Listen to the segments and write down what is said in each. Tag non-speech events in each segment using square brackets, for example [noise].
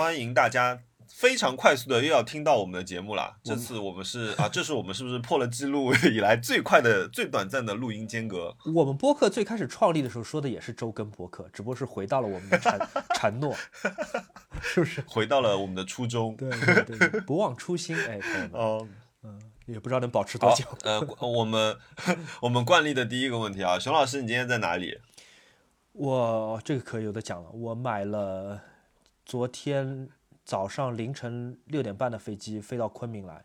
欢迎大家非常快速的又要听到我们的节目了。这次我们是啊，这是我们是不是破了记录以来最快的、最短暂的录音间隔？我们播客最开始创立的时候说的也是周更播客，只不过是回到了我们的承承 [laughs] 诺，是不是？回到了我们的初衷。对对对，不忘初心，哎，哦，嗯，也不知道能保持多久。呃，我们 [laughs] 我们惯例的第一个问题啊，熊老师，你今天在哪里？我这个可有的讲了，我买了昨天早上凌晨六点半的飞机飞到昆明来，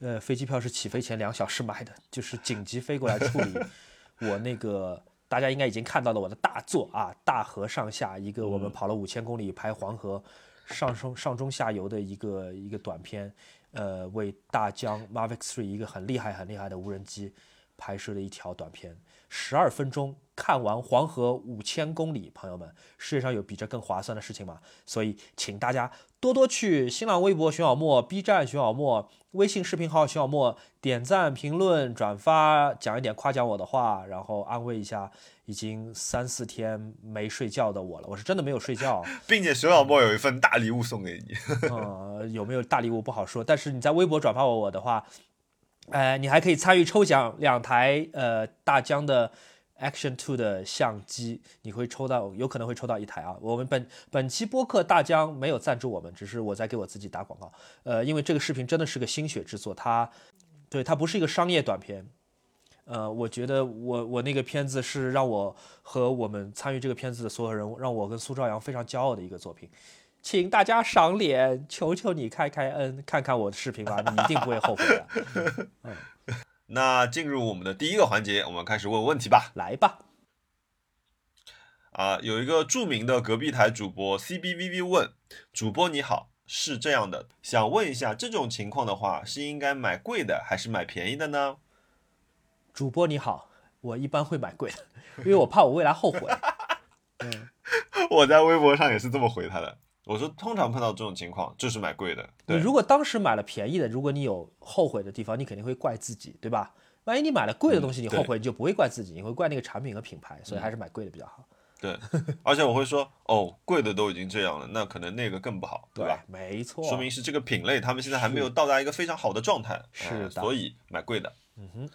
呃，飞机票是起飞前两小时买的，就是紧急飞过来处理 [laughs] 我那个大家应该已经看到了我的大作啊，大河上下一个我们跑了五千公里拍黄河上中上中下游的一个一个短片，呃，为大疆 Mavic 3一个很厉害很厉害的无人机拍摄的一条短片，十二分钟看完黄河五千公里，朋友们，世界上有比这更划算的事情吗？所以，请大家多多去新浪微博熊小莫、B 站熊小莫、微信视频号熊小莫点赞、评论、转发，讲一点夸奖我的话，然后安慰一下已经三四天没睡觉的我了。我是真的没有睡觉，[laughs] 并且熊小莫有一份大礼物送给你。[laughs] 呃，有没有大礼物不好说，但是你在微博转发我我的话，呃，你还可以参与抽奖两台呃大疆的 Action Two 的相机，你会抽到，有可能会抽到一台啊。我们本本期播客大疆没有赞助我们，只是我在给我自己打广告。呃，因为这个视频真的是个心血之作，它对它不是一个商业短片。呃，我觉得我我那个片子是让我和我们参与这个片子的所有人，让我跟苏朝阳非常骄傲的一个作品。请大家赏脸，求求你开开恩，看看我的视频吧，你一定不会后悔的。嗯那进入我们的第一个环节，我们开始问问题吧。来吧，啊，有一个著名的隔壁台主播 CBVV 问主播你好，是这样的，想问一下，这种情况的话，是应该买贵的还是买便宜的呢？主播你好，我一般会买贵的，因为我怕我未来后悔。[laughs] 嗯，我在微博上也是这么回他的，我说通常碰到这种情况就是买贵的。对，你如果当时买了便宜的，如果你有后悔的地方，你肯定会怪自己，对吧？万一你买了贵的东西，你后悔，你就不会怪自己，你会怪那个产品和品牌，所以还是买贵的比较好。[laughs] 对，而且我会说，哦，贵的都已经这样了，那可能那个更不好，对吧？没错，说明是这个品类他们现在还没有到达一个非常好的状态，是的，所以买贵的。嗯哼，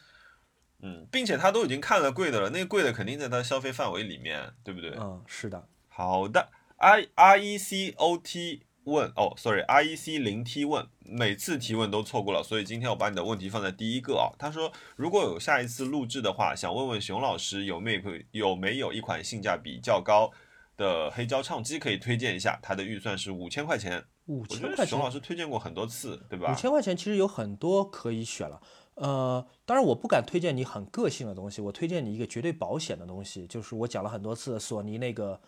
嗯，并且他都已经看了贵的了，那个贵的肯定在他消费范围里面，对不对？嗯，是的。好的，R R E C O T 问哦，sorry，R E C 零 T 问，每次提问都错过了，所以今天我把你的问题放在第一个啊。他说，如果有下一次录制的话，想问问熊老师有没有有没有一款性价比较高的黑胶唱机可以推荐一下？他的预算是五千块钱。我五千块钱，熊老师推荐过很多次，对吧？五千块钱其实有很多可以选了。呃，当然我不敢推荐你很个性的东西，我推荐你一个绝对保险的东西，就是我讲了很多次索尼那个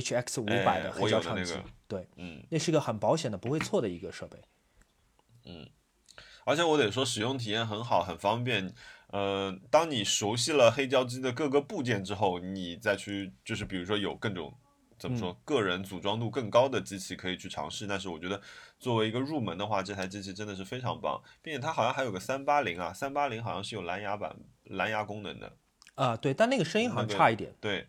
HX 五百的哎黑胶唱机，对，嗯那是一个很保险的、不会错的一个设备。嗯，而且我得说，使用体验很好，很方便。呃，当你熟悉了黑胶机的各个部件之后，你再去就是比如说有各种怎么说，个人组装度更高的机器可以去尝试。但是我觉得作为一个入门的话，这台机器真的是非常棒，并且它好像还有个三八零啊，三八零好像是有蓝牙版蓝牙功能的。啊、对，但那个声音好像差一点。对，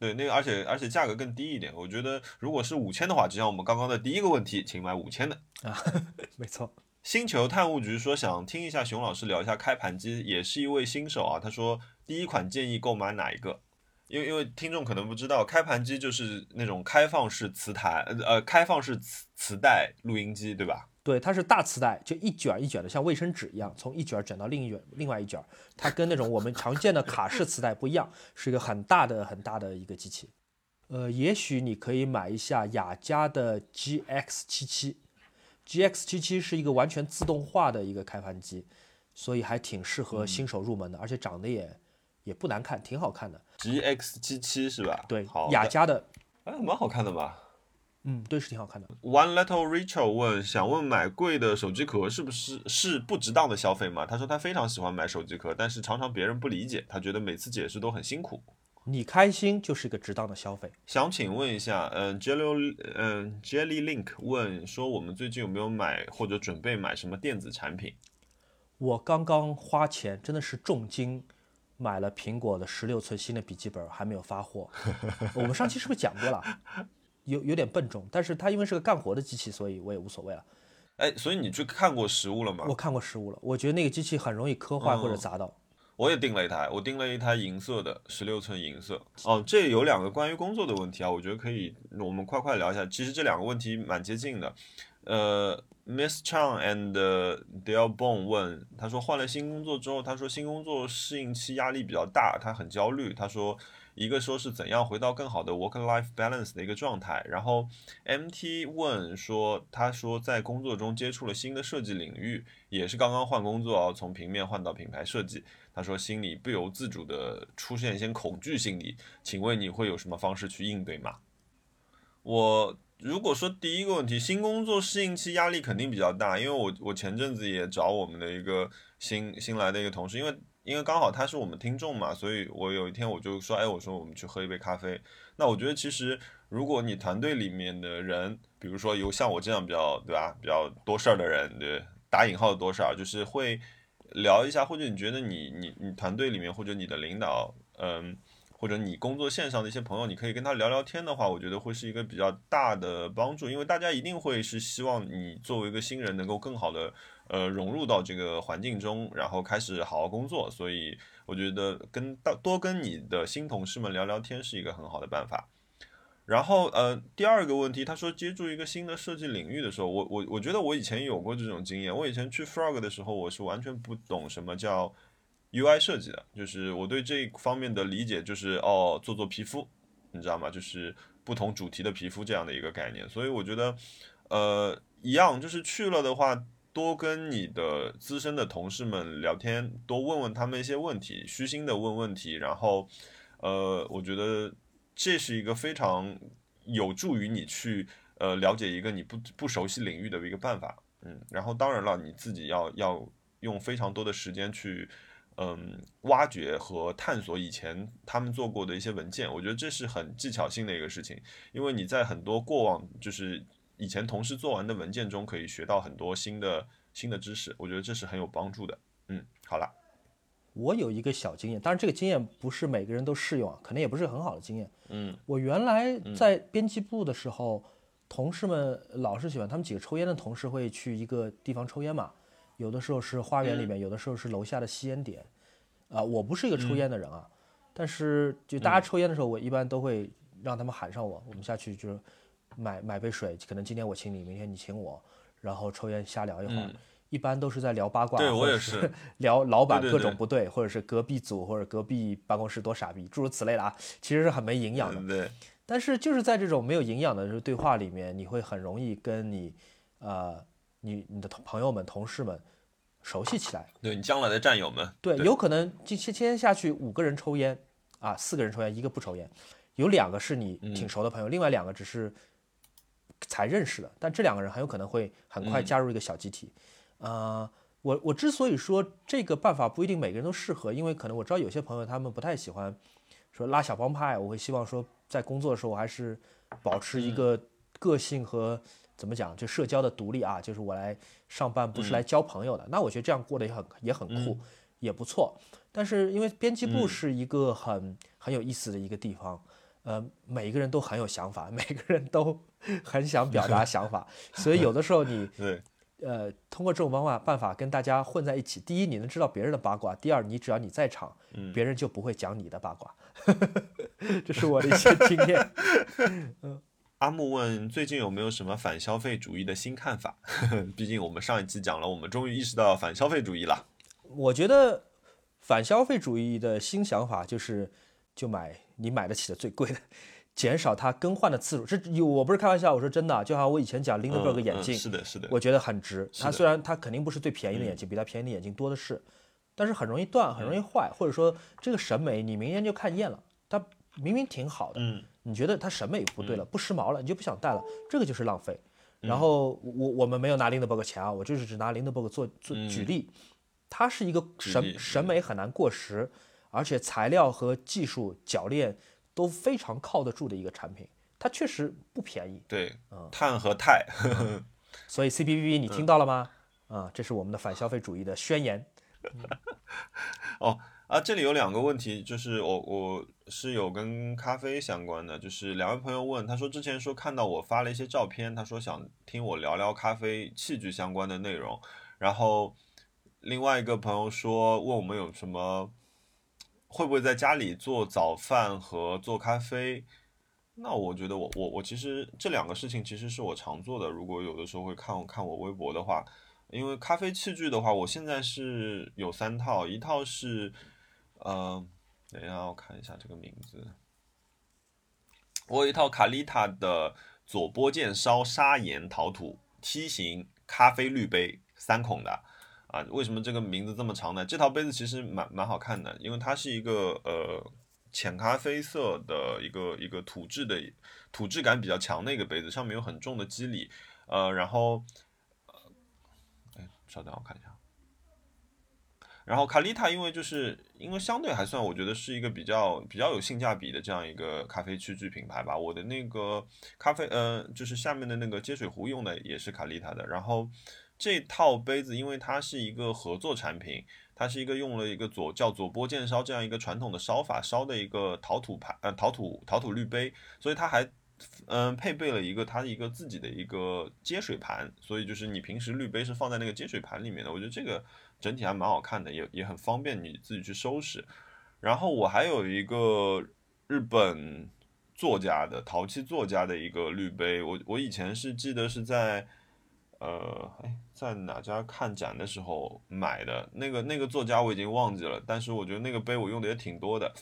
对，那个而且而且价格更低一点。我觉得如果是五千的话，就像我们刚刚的第一个问题，请买五千的。啊，[laughs] 没错。星球探物局说想听一下熊老师聊一下开盘机，也是一位新手啊。他说第一款建议购买哪一个？因为因为听众可能不知道，开盘机就是那种开放式磁台，呃呃，开放式磁磁带录音机，对吧？对，它是大磁带，就一卷儿一卷的，像卫生纸一样，从一卷儿卷到另一卷，另外一卷儿。它跟那种我们常见的卡式磁带不一样，是一个很大的、很大的一个机器。呃，也许你可以买一下雅加的 GX 七七，GX 七七是一个完全自动化的一个开盘机，所以还挺适合新手入门的，而且长得也也不难看，挺好看的。GX 七七是吧？对好，雅加的，哎，蛮好看的嘛。嗯，对，是挺好看的。One Little Rachel 问，想问买贵的手机壳是不是是不值当的消费吗？他说他非常喜欢买手机壳，但是常常别人不理解，他觉得每次解释都很辛苦。你开心就是一个值当的消费。想请问一下，嗯，Jelly，嗯，Jelly Link 问说，我们最近有没有买或者准备买什么电子产品？我刚刚花钱，真的是重金买了苹果的十六寸新的笔记本，还没有发货。我们上期是不是讲过了？[laughs] [laughs] 有有点笨重，但是它因为是个干活的机器，所以我也无所谓了。哎，所以你去看过实物了吗？我看过实物了，我觉得那个机器很容易磕坏或者砸到。我也订了一台，我订了一台银色的，十六寸银色。哦，这有两个关于工作的问题啊，我觉得可以，我们快快聊一下。其实这两个问题蛮接近的。呃，Miss Chang and Dale Bone 问，他说换了新工作之后，他说新工作适应期压力比较大，他很焦虑。他说。一个说是怎样回到更好的 work-life balance 的一个状态，然后 MT 问说，他说在工作中接触了新的设计领域，也是刚刚换工作，从平面换到品牌设计，他说心里不由自主的出现一些恐惧心理，请问你会有什么方式去应对吗？我如果说第一个问题，新工作适应期压力肯定比较大，因为我我前阵子也找我们的一个新新来的一个同事，因为。因为刚好他是我们听众嘛，所以我有一天我就说，哎，我说我们去喝一杯咖啡。那我觉得其实如果你团队里面的人，比如说有像我这样比较对吧，比较多事儿的人，对，打引号的多事儿，就是会聊一下，或者你觉得你你你团队里面或者你的领导，嗯，或者你工作线上的一些朋友，你可以跟他聊聊天的话，我觉得会是一个比较大的帮助，因为大家一定会是希望你作为一个新人能够更好的。呃，融入到这个环境中，然后开始好好工作，所以我觉得跟多多跟你的新同事们聊聊天是一个很好的办法。然后，呃，第二个问题，他说接触一个新的设计领域的时候，我我我觉得我以前有过这种经验。我以前去 Frog 的时候，我是完全不懂什么叫 UI 设计的，就是我对这一方面的理解就是哦，做做皮肤，你知道吗？就是不同主题的皮肤这样的一个概念。所以我觉得，呃，一样，就是去了的话。多跟你的资深的同事们聊天，多问问他们一些问题，虚心的问问题，然后，呃，我觉得这是一个非常有助于你去呃了解一个你不不熟悉领域的一个办法，嗯，然后当然了，你自己要要用非常多的时间去嗯挖掘和探索以前他们做过的一些文件，我觉得这是很技巧性的一个事情，因为你在很多过往就是。以前同事做完的文件中可以学到很多新的新的知识，我觉得这是很有帮助的。嗯，好了，我有一个小经验，当然这个经验不是每个人都适用啊，可能也不是很好的经验。嗯，我原来在编辑部的时候，同事们老是喜欢，他们几个抽烟的同事会去一个地方抽烟嘛，有的时候是花园里面，有的时候是楼下的吸烟点。啊，我不是一个抽烟的人啊，但是就大家抽烟的时候，我一般都会让他们喊上我，我们下去就是。买买杯水，可能今天我请你，明天你请我，然后抽烟瞎聊一会儿，一般都是在聊八卦，对我也是 [laughs] 聊老板各种不对，或者是隔壁组或者隔壁办公室多傻逼，诸如此类的啊，其实是很没营养的。对，但是就是在这种没有营养的对话里面，你会很容易跟你呃你你的同朋友们、同事们熟悉起来。对你将来的战友们，对，有可能今天天下去五个人抽烟啊，四个人抽烟，一个不抽烟，有两个是你挺熟的朋友，另外两个只是。才认识的，但这两个人很有可能会很快加入一个小集体。呃，我我之所以说这个办法不一定每个人都适合，因为可能我知道有些朋友他们不太喜欢说拉小帮派，我会希望说在工作的时候我还是保持一个个性和怎么讲就社交的独立啊，就是我来上班不是来交朋友的。那我觉得这样过得也很也很酷，也不错。但是因为编辑部是一个很很有意思的一个地方。呃，每一个人都很有想法，每个人都 [laughs] 很想表达想法，[laughs] 所以有的时候你 [laughs] 对，呃，通过这种方法办法跟大家混在一起，第一你能知道别人的八卦，第二你只要你在场，别人就不会讲你的八卦，这是我的一些经验。嗯，阿木问最近有没有什么反消费主义的新看法？[laughs] 毕竟我们上一期讲了，我们终于意识到反消费主义了。我觉得反消费主义的新想法就是就买。你买得起的最贵的，减少它更换的次数，这有我不是开玩笑，我说真的，就像我以前讲 Lindbergh 眼镜，是的，是的，我觉得很值。它虽然它肯定不是最便宜的眼镜，比它便宜的眼镜多的是，但是很容易断，很容易坏，或者说这个审美你明年就看厌了。它明明挺好的，嗯，你觉得它审美不对了，不时髦了，你就不想戴了，这个就是浪费。然后我我们没有拿 Lindbergh 钱啊，我就是只拿 Lindbergh 做做举例，它是一个审审美很难过时，而且材料和技术铰链。都非常靠得住的一个产品，它确实不便宜。对，碳和钛，[laughs] 所以 CPVP 你听到了吗？啊，这是我们的反消费主义的宣言。[laughs] 哦，啊，这里有两个问题，就是我我是有跟咖啡相关的，就是两位朋友问，他说之前说看到我发了一些照片，他说想听我聊聊咖啡器具相关的内容，然后另外一个朋友说问我们有什么会不会在家里做早饭和做咖啡，那我觉得我我我其实这两个事情其实是我常做的，如果有的时候会看看我微博的话，因为咖啡器具的话，我现在是有三套，一套是。呃，等一下，我看一下这个名字。我有一套卡丽塔的左波剑烧砂岩陶土梯形咖啡滤杯，三孔的啊。为什么这个名字这么长呢？这套杯子其实蛮蛮好看的，因为它是一个呃浅咖啡色的一个一个土质的土质感比较强的一个杯子，上面有很重的肌理。呃，然后，哎，稍等，我看一下。然后卡丽塔，因为就是因为相对还算，我觉得是一个比较比较有性价比的这样一个咖啡器具品牌吧。我的那个咖啡，呃，就是下面的那个接水壶用的也是卡丽塔的。然后这套杯子，因为它是一个合作产品，它是一个用了一个左叫左波剑烧这样一个传统的烧法烧的一个陶土盘，呃，陶土陶土滤杯，所以它还嗯配备了一个它的一个自己的一个接水盘，所以就是你平时滤杯是放在那个接水盘里面的。我觉得这个。整体还蛮好看的，也也很方便你自己去收拾。然后我还有一个日本作家的陶器作家的一个绿杯，我我以前是记得是在呃哎在哪家看展的时候买的，那个那个作家我已经忘记了，但是我觉得那个杯我用的也挺多的。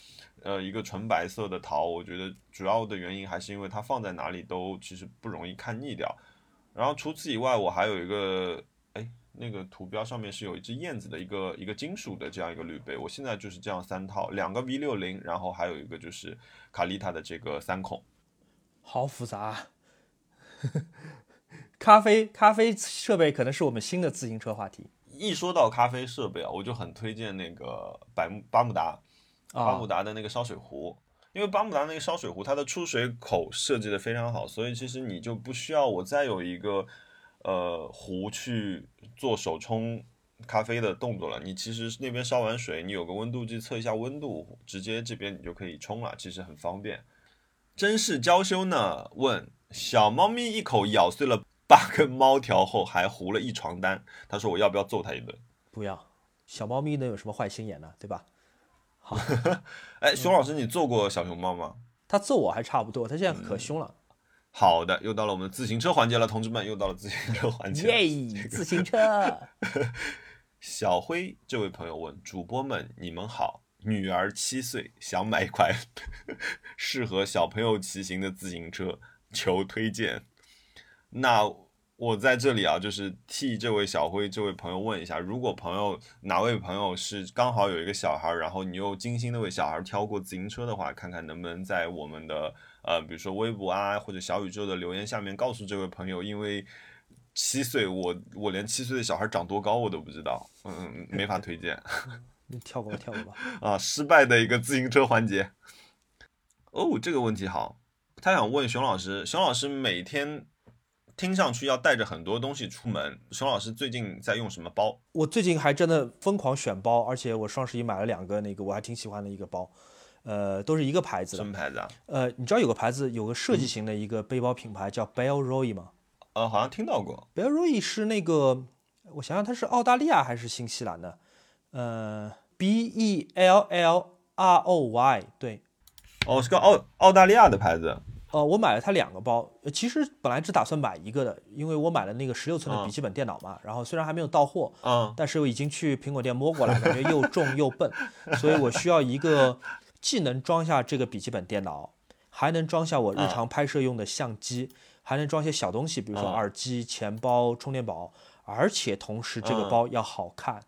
呃，一个纯白色的陶，我觉得主要的原因还是因为它放在哪里都其实不容易看腻掉。然后除此以外，我还有一个。那个图标上面是有一只燕子的一个一个金属的这样一个滤杯，我现在就是这样三套，两个 V 六零，然后还有一个就是卡丽塔的这个三孔，好复杂。[laughs] 咖啡咖啡设备可能是我们新的自行车话题。一说到咖啡设备啊，我就很推荐那个百慕巴慕达，巴慕达的那个烧水壶，因为巴慕达那个烧水壶它的出水口设计的非常好，所以其实你就不需要我再有一个。呃，壶去做手冲咖啡的动作了。你其实那边烧完水，你有个温度计测一下温度，直接这边你就可以冲了，其实很方便。真是娇羞呢？问小猫咪一口咬碎了八根猫条后，还糊了一床单。他说我要不要揍他一顿？不要，小猫咪能有什么坏心眼呢？对吧？好，[laughs] 哎，熊老师，你揍过小熊猫吗？他揍我还差不多，他现在可凶了。好的，又到了我们自行车环节了，同志们，又到了自行车环节。耶，自行车。[laughs] 小辉这位朋友问主播们：你们好，女儿七岁，想买一款适合小朋友骑行的自行车，求推荐。那我在这里啊，就是替这位小辉这位朋友问一下，如果朋友哪位朋友是刚好有一个小孩，然后你又精心的为小孩挑过自行车的话，看看能不能在我们的。呃，比如说微博啊，或者小宇宙的留言下面告诉这位朋友，因为七岁，我我连七岁的小孩长多高我都不知道，嗯，没法推荐。[laughs] 你跳过吧，跳过吧。[laughs] 啊，失败的一个自行车环节。哦，这个问题好，他想问熊老师，熊老师每天听上去要带着很多东西出门，熊老师最近在用什么包？我最近还真的疯狂选包，而且我双十一买了两个那个我还挺喜欢的一个包。呃，都是一个牌子。什么牌子啊？呃，你知道有个牌子，有个设计型的一个背包品牌叫 Bellroy 吗？呃，好像听到过。Bellroy 是那个，我想想，它是澳大利亚还是新西兰的？呃，B E L L R O Y，对。哦，是个澳澳大利亚的牌子。呃，我买了它两个包，其实本来只打算买一个的，因为我买了那个十六寸的笔记本电脑嘛，然后虽然还没有到货，嗯，但是我已经去苹果店摸过了，感觉又重又笨，所以我需要一个。既能装下这个笔记本电脑，还能装下我日常拍摄用的相机，还能装些小东西，比如说耳机、钱包、充电宝，而且同时这个包要好看，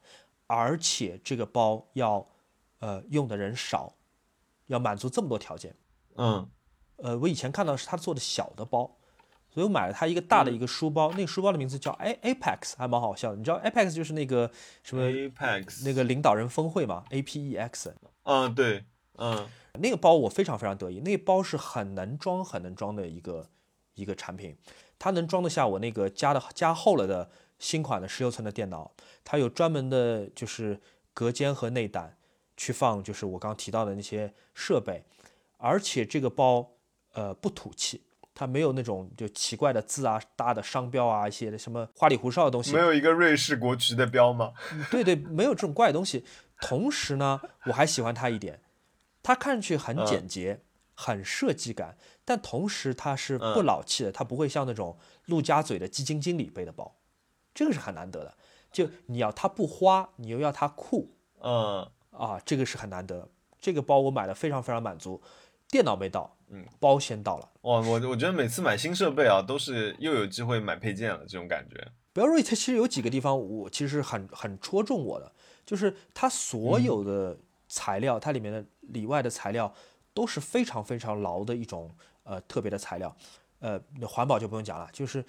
而且这个包要呃用的人少，要满足这么多条件。嗯，呃，我以前看到是他做的小的包，所以我买了他一个大的一个书包，那个书包的名字叫 A Apex，还蛮好笑的。你知道 Apex 就是那个什么 Apex 那个领导人峰会嘛？A P E X。嗯，对。嗯，那个包我非常非常得意，那个包是很能装、很能装的一个一个产品，它能装得下我那个加的加厚了的新款的十六寸的电脑，它有专门的就是隔间和内胆，去放就是我刚刚提到的那些设备，而且这个包呃不土气，它没有那种就奇怪的字啊、大的商标啊、一些什么花里胡哨的东西没。有一个瑞士国旗的标吗？[laughs] 对对，没有这种怪东西。同时呢，我还喜欢它一点，它看上去很嗯。简洁，很设计感，但同时它是不嗯老气的，它不会像那种陆家嘴的基金经理背的包，这个是很难得的。就你要它不花，你又要它酷。嗯，啊，这个是很难得。这个包我买的非常非常满足，电脑没到，嗯，包先到了。哇，我我觉得每次买新设备啊，都是又有机会买配件了，这种感觉。b e l r o y 它其实有几个地方我其实很很戳中我的，就是它所有的材料，它里面的里外的材料都是非常非常牢的一种呃特别的材料，呃，那环保就不用讲了，就是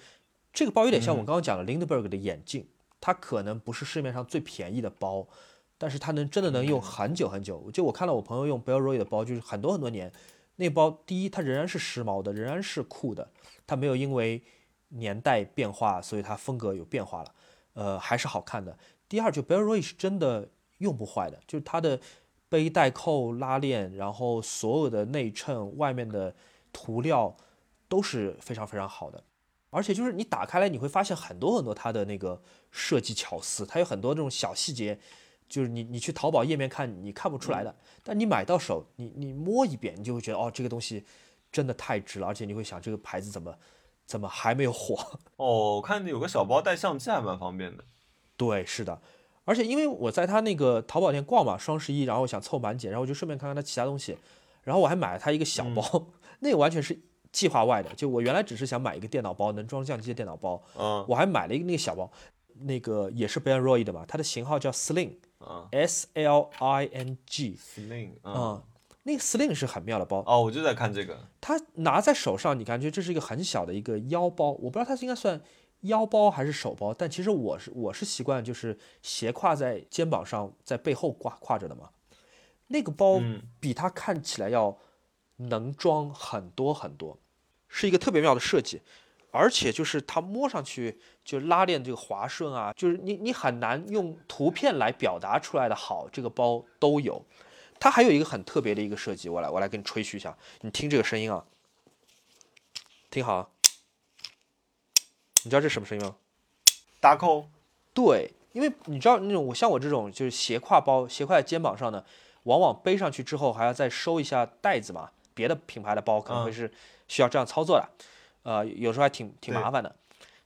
这个包有点像我刚刚讲的 Lindbergh 的眼镜，它可能不是市面上最便宜的包，但是它能真的能用很久很久。就我看到我朋友用 b e l r o y 的包，就是很多很多年，那包第一它仍然是时髦的，仍然是酷的，它没有因为年代变化，所以它风格有变化了，呃，还是好看的。第二，就 b e l r o y 是真的用不坏的，就是它的背带扣、拉链，然后所有的内衬、外面的涂料都是非常非常好的。而且就是你打开来，你会发现很多很多它的那个设计巧思，它有很多这种小细节，就是你你去淘宝页面看你看不出来的，但你买到手，你你摸一遍，你就会觉得哦，这个东西真的太值了，而且你会想这个牌子怎么怎么还没有火？[laughs] 哦，我看有个小包带相机还蛮方便的。对，是的，而且因为我在他那个淘宝店逛嘛，双十一，然后想凑满减，然后我就顺便看看他其他东西，然后我还买了他一个小包，[laughs] 那个完全是计划外的，就我原来只是想买一个电脑包，能装相机的电脑包，嗯我还买了一个那个小包，那个也是 Ben Roy 的嘛，它的型号叫 Sling，S 嗯 L I N G，，Sling，嗯，嗯，那个 Sling 是很妙的包，哦，我就在看这个。它拿在手上，你感觉这是一个很小的一个腰包，我不知道它是应该算腰包还是手包，但其实我是我是习惯就是斜挎在肩膀上，在背后挂挎着的嘛。那个包嗯比它看起来要能装很多很多，是一个特别妙的设计，而且就是它摸上去就拉链这个滑顺啊，就是你你很难用图片来表达出来的好，这个包都有。它还有一个很特别的一个设计，我来我来给你吹嘘一下，你听这个声音啊，听好啊，你知道这是什么声音吗？搭扣，对，因为你知道那种我像我这种就是斜挎包，斜挎在肩膀上的，往往背上去之后还要再收一下带子嘛。别的品牌的包可能会嗯是需要这样操作的，呃，有时候还挺挺麻烦的。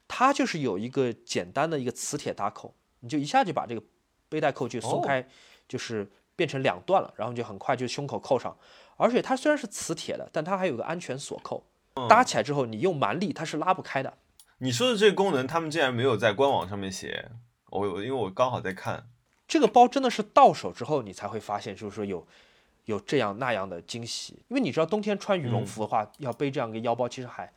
它就是有一个简单的一个磁铁搭扣，你就一下就把这个背带扣就松哦开，就是变成两段了，然后就很快就胸口扣上。而且它虽然是磁铁的，但它还有个安全锁扣，搭起来之后你用蛮力它是拉不开的。你说的这个功能，他们竟然没有在官网上面写。我我因为我刚好在看，这个包真的是到手之后，你才会发现，就是说有有这样那样的惊喜。因为你知道冬天穿羽绒嗯服的话，要背这样一个腰包，其实还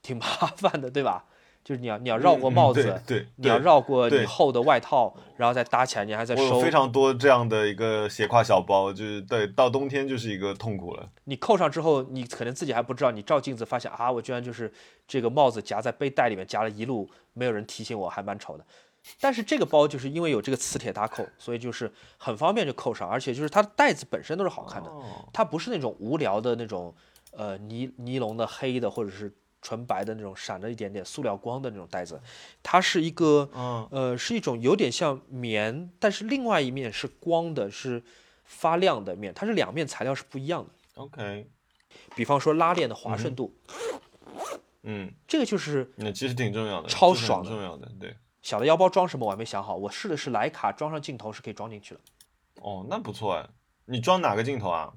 挺麻烦的，对吧？就是你要你要绕过帽子，对对，你要绕过你厚的外套，然后再搭起来，你还在收非。常多这样的一个斜挎小包，就是对到冬天就是一个痛苦了。你扣上之后，你可能自己还不知道，你照镜子发现啊，我居然就是这个帽子夹在背带里面夹了一路，没有人提醒我，还蛮丑的。但是这个包就是因为有这个磁铁搭扣，所以就是很方便就扣上，而且就是它的带子本身都是好看的。哦，它不是那种无聊的那种呃尼尼龙的黑的或者是纯白的那种闪着一点点塑料光的那种袋子，它是一个嗯呃是一种有点像棉，但是另外一面是光的，是发亮的面，它是两面材料是不一样的。，OK，比方说拉链的滑顺度，嗯，这个就是那其实挺重要的，超爽的重要的，对。小的腰包装什么我还没想好，我试的是徕卡装上镜头是可以装进去的。哦，那不错哎。你装哪个镜头啊？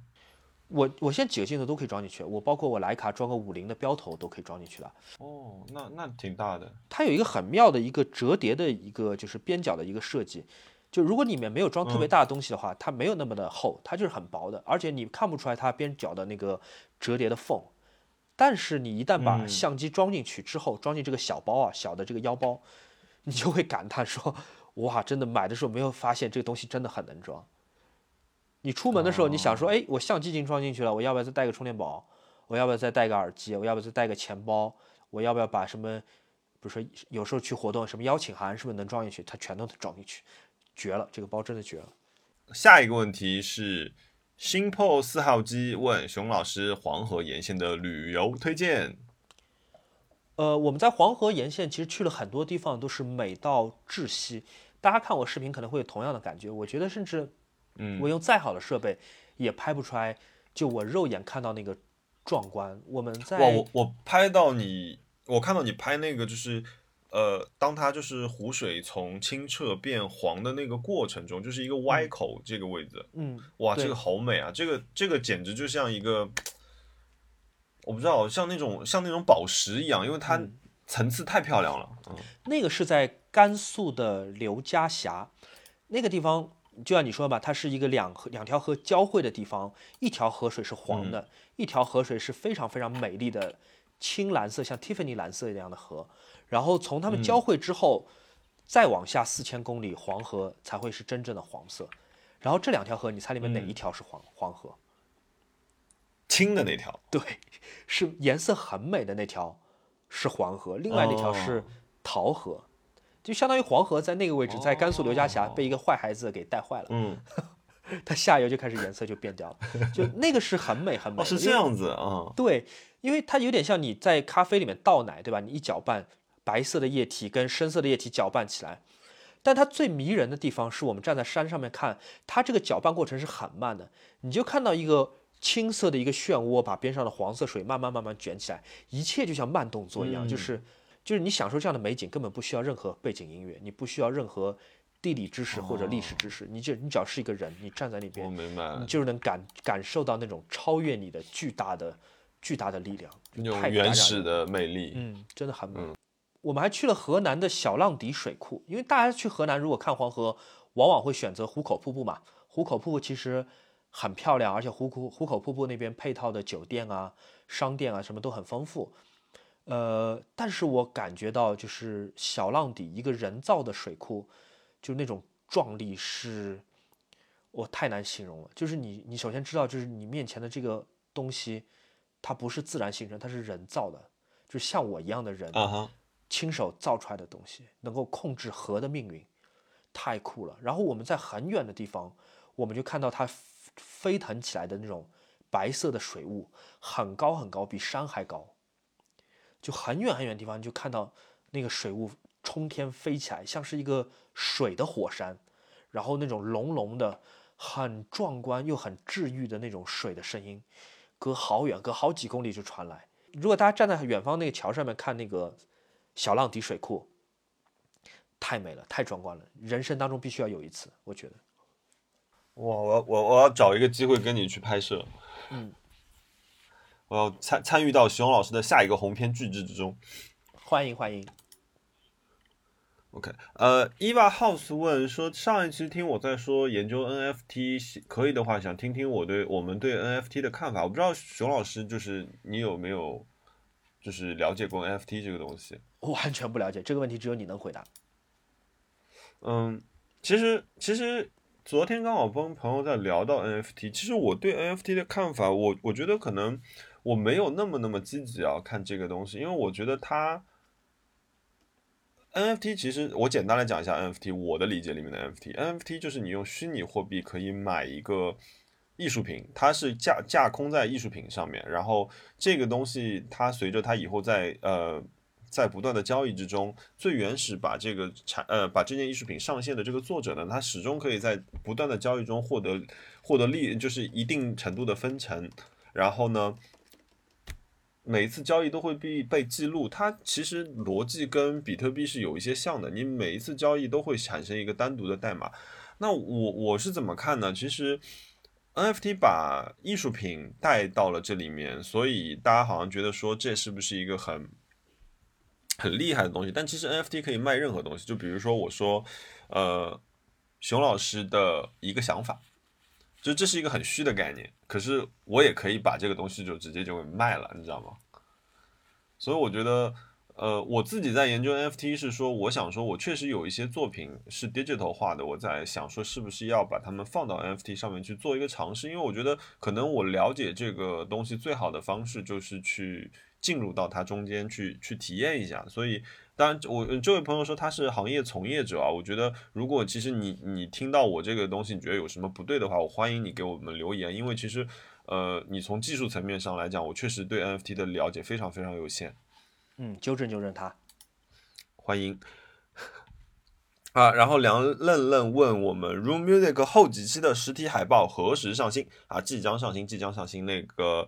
我我现在几个镜头都可以装进去，我包括我徕卡装个五零的标头都可以装进去的。哦，那那挺大的。它有一个很妙的一个折叠的一个就是边角的一个设计，就如果里面没有装特别大的东西的话，它没有那么的厚，它就是很薄的，而且你看不出来它边角的那个折叠的缝。但是你一旦把嗯相机装进去之后，装进这个小包啊，小的这个腰包，你就会感叹说，哇，真的买的时候没有发现这个东西真的很能装。你出门的时候，你想说，哎，我相机已经装进去了，我要不要再带个充电宝？我要不要再带个耳机？我要不要再带个钱包？我要不要把什么，比如说有时候去活动，什么邀请函是不是能装进去？它全都能装进去，绝了！这个包真的绝了。下一个问题是新破四号机问熊老师黄河沿线的旅游推荐。呃，我们在黄河沿线其实去了很多地方，都是美到窒息。大家看我视频可能会有同样的感觉。我觉得甚至，嗯，我用再好的设备也拍不出来，就我肉眼看到那个壮观。我们在哇，我我拍到你，我看到你拍那个就是。呃，当它就是湖水从清澈变黄的那个过程中，就是一个 Y 口这个位置，嗯，哇，这个好美啊！这个这个简直就像一个，我不知道，像那种像那种宝石一样，因为它层次太漂亮了。嗯，那个是在甘肃的刘家峡，那个地方就像你说吧，它是一个两河两条河交汇的地方，一条河水是黄的，一条河水是非常非常美丽的青蓝色，像 Tiffany 蓝色一样的河。然后从它们交汇之后，再往下四千公里，黄河才会是真正的黄色。然后这两条河，你猜里面哪一条是黄黄河？青的那条。对，是颜色很美的那条是黄河，另外那条是桃河，就相当于黄河在那个位置，在甘肃刘家峡被一个坏孩子给带坏了。嗯，[laughs] 它下游就开始颜色就变掉了，就那个是很美很美。是这样子啊。对，因为它有点像你在咖啡里面倒奶，对吧？你一搅拌。白色的液体跟深色的液体搅拌起来，但它最迷人的地方是我们站在山上面看，它这个搅拌过程是很慢的，你就看到一个青色的一个漩涡把边上的黄色水慢慢慢慢卷起来，一切就像慢动作一样，就是就是你享受这样的美景根本不需要任何背景音乐，你不需要任何地理知识或者历史知识，你就你只要是一个人，你站在那边，我明白你就是能感感受到那种超越你的巨大的巨大的力量，那种原始的美丽，嗯，真的很美。我们还去了河南的小浪底水库，因为大家去河南如果看黄河，往往会选择壶口瀑布嘛。壶口瀑布其实很漂亮，而且壶口壶口瀑布那边配套的酒店啊、商店啊什么都很丰富。呃，但是我感觉到就是小浪底一个人造的水库，就那种壮丽是，我太难形容了。就是你你首先知道，就是你面前的这个东西，它不是自然形成，它是人造的，就像我一样的人。亲手造出来的东西，能够控制河的命运，太酷了。然后我们在很远的地方，我们就看到它飞腾起来的那种白色的水雾，很高很高，比山还高。就很远很远的地方，你就看到那个水雾冲天飞起来，像是一个水的火山。然后那种隆隆的、很壮观又很治愈的那种水的声音，隔好远，隔好几公里就传来。如果大家站在远方那个桥上面看那个。小浪底水库太美了，太壮观了，人生当中必须要有一次，我觉得。哇，我我我要找一个机会跟你去拍摄。嗯，我要参参与到徐勇老师的下一个鸿篇巨制之中。欢迎欢迎。OK，呃，Eva House 问说，上一期听我在说研究 NFT，可以的话想听听我对我们对 NFT 的看法。我不知道熊老师就是你有没有就是了解过 NFT 这个东西。完全不了解这个问题，只有你能回答。嗯，其实其实昨天刚好跟朋友在聊到 NFT，其实我对 NFT 的看法，我我觉得可能我没有那么那么积极啊看这个东西，因为我觉得它 NFT 其实我简单来讲一下 NFT，我的理解里面的 NFT，NFT 就是你用虚拟货币可以买一个艺术品，它是架架空在艺术品上面，然后这个东西它随着它以后在呃。在不断的交易之中，最原始把这个产呃把这件艺术品上线的这个作者呢，他始终可以在不断的交易中获得获得利，就是一定程度的分成。然后呢，每一次交易都会被被记录。它其实逻辑跟比特币是有一些像的，你每一次交易都会产生一个单独的代码。那我我是怎么看呢？其实 NFT 把艺术品带到了这里面，所以大家好像觉得说这是不是一个很。很厉害的东西，但其实 NFT 可以卖任何东西。就比如说，我说，呃，熊老师的一个想法，就这是一个很虚的概念，可是我也可以把这个东西就直接就给卖了，你知道吗？所以我觉得，呃，我自己在研究 NFT 是说，我想说，我确实有一些作品是 digital 化的，我在想说，是不是要把它们放到 NFT 上面去做一个尝试？因为我觉得，可能我了解这个东西最好的方式就是去。进入到它中间去去体验一下。所以，当然我这位朋友说他是行业从业者啊，我觉得如果其实你你听到我这个东西，你觉得有什么不对的话，我欢迎你给我们留言，因为其实呃，你从技术层面上来讲，我确实对 NFT 的了解非常非常有限。嗯，纠正纠正他，欢迎。啊，然后梁愣愣问我们 Room Music 后几期的实体海报何时上新啊？即将上新，即将上新。那个，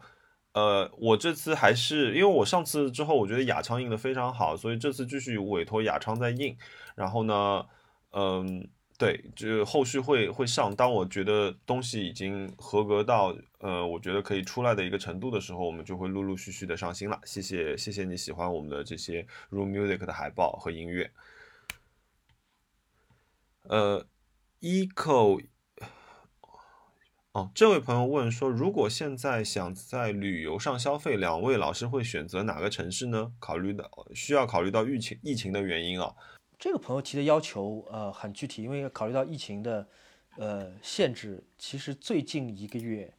呃，我这次还是因为我上次之后，我觉得雅昌印的非常好，所以这次继续委托雅昌在印。然后呢，嗯，对，就后续会会上。当我觉得东西已经合格到呃，我觉得可以出来的一个程度的时候，我们就会陆陆续续的上新了。谢谢，谢谢你喜欢我们的这些 Room Music 的海报和音乐。呃，eco，哦，这位朋友问说，如果现在想在旅游上消费，两位老师会选择哪个城市呢？考虑到需要考虑到疫情疫情的原因啊。这个朋友提的要求呃很具体，因为考虑到疫情的呃限制，其实最近一个月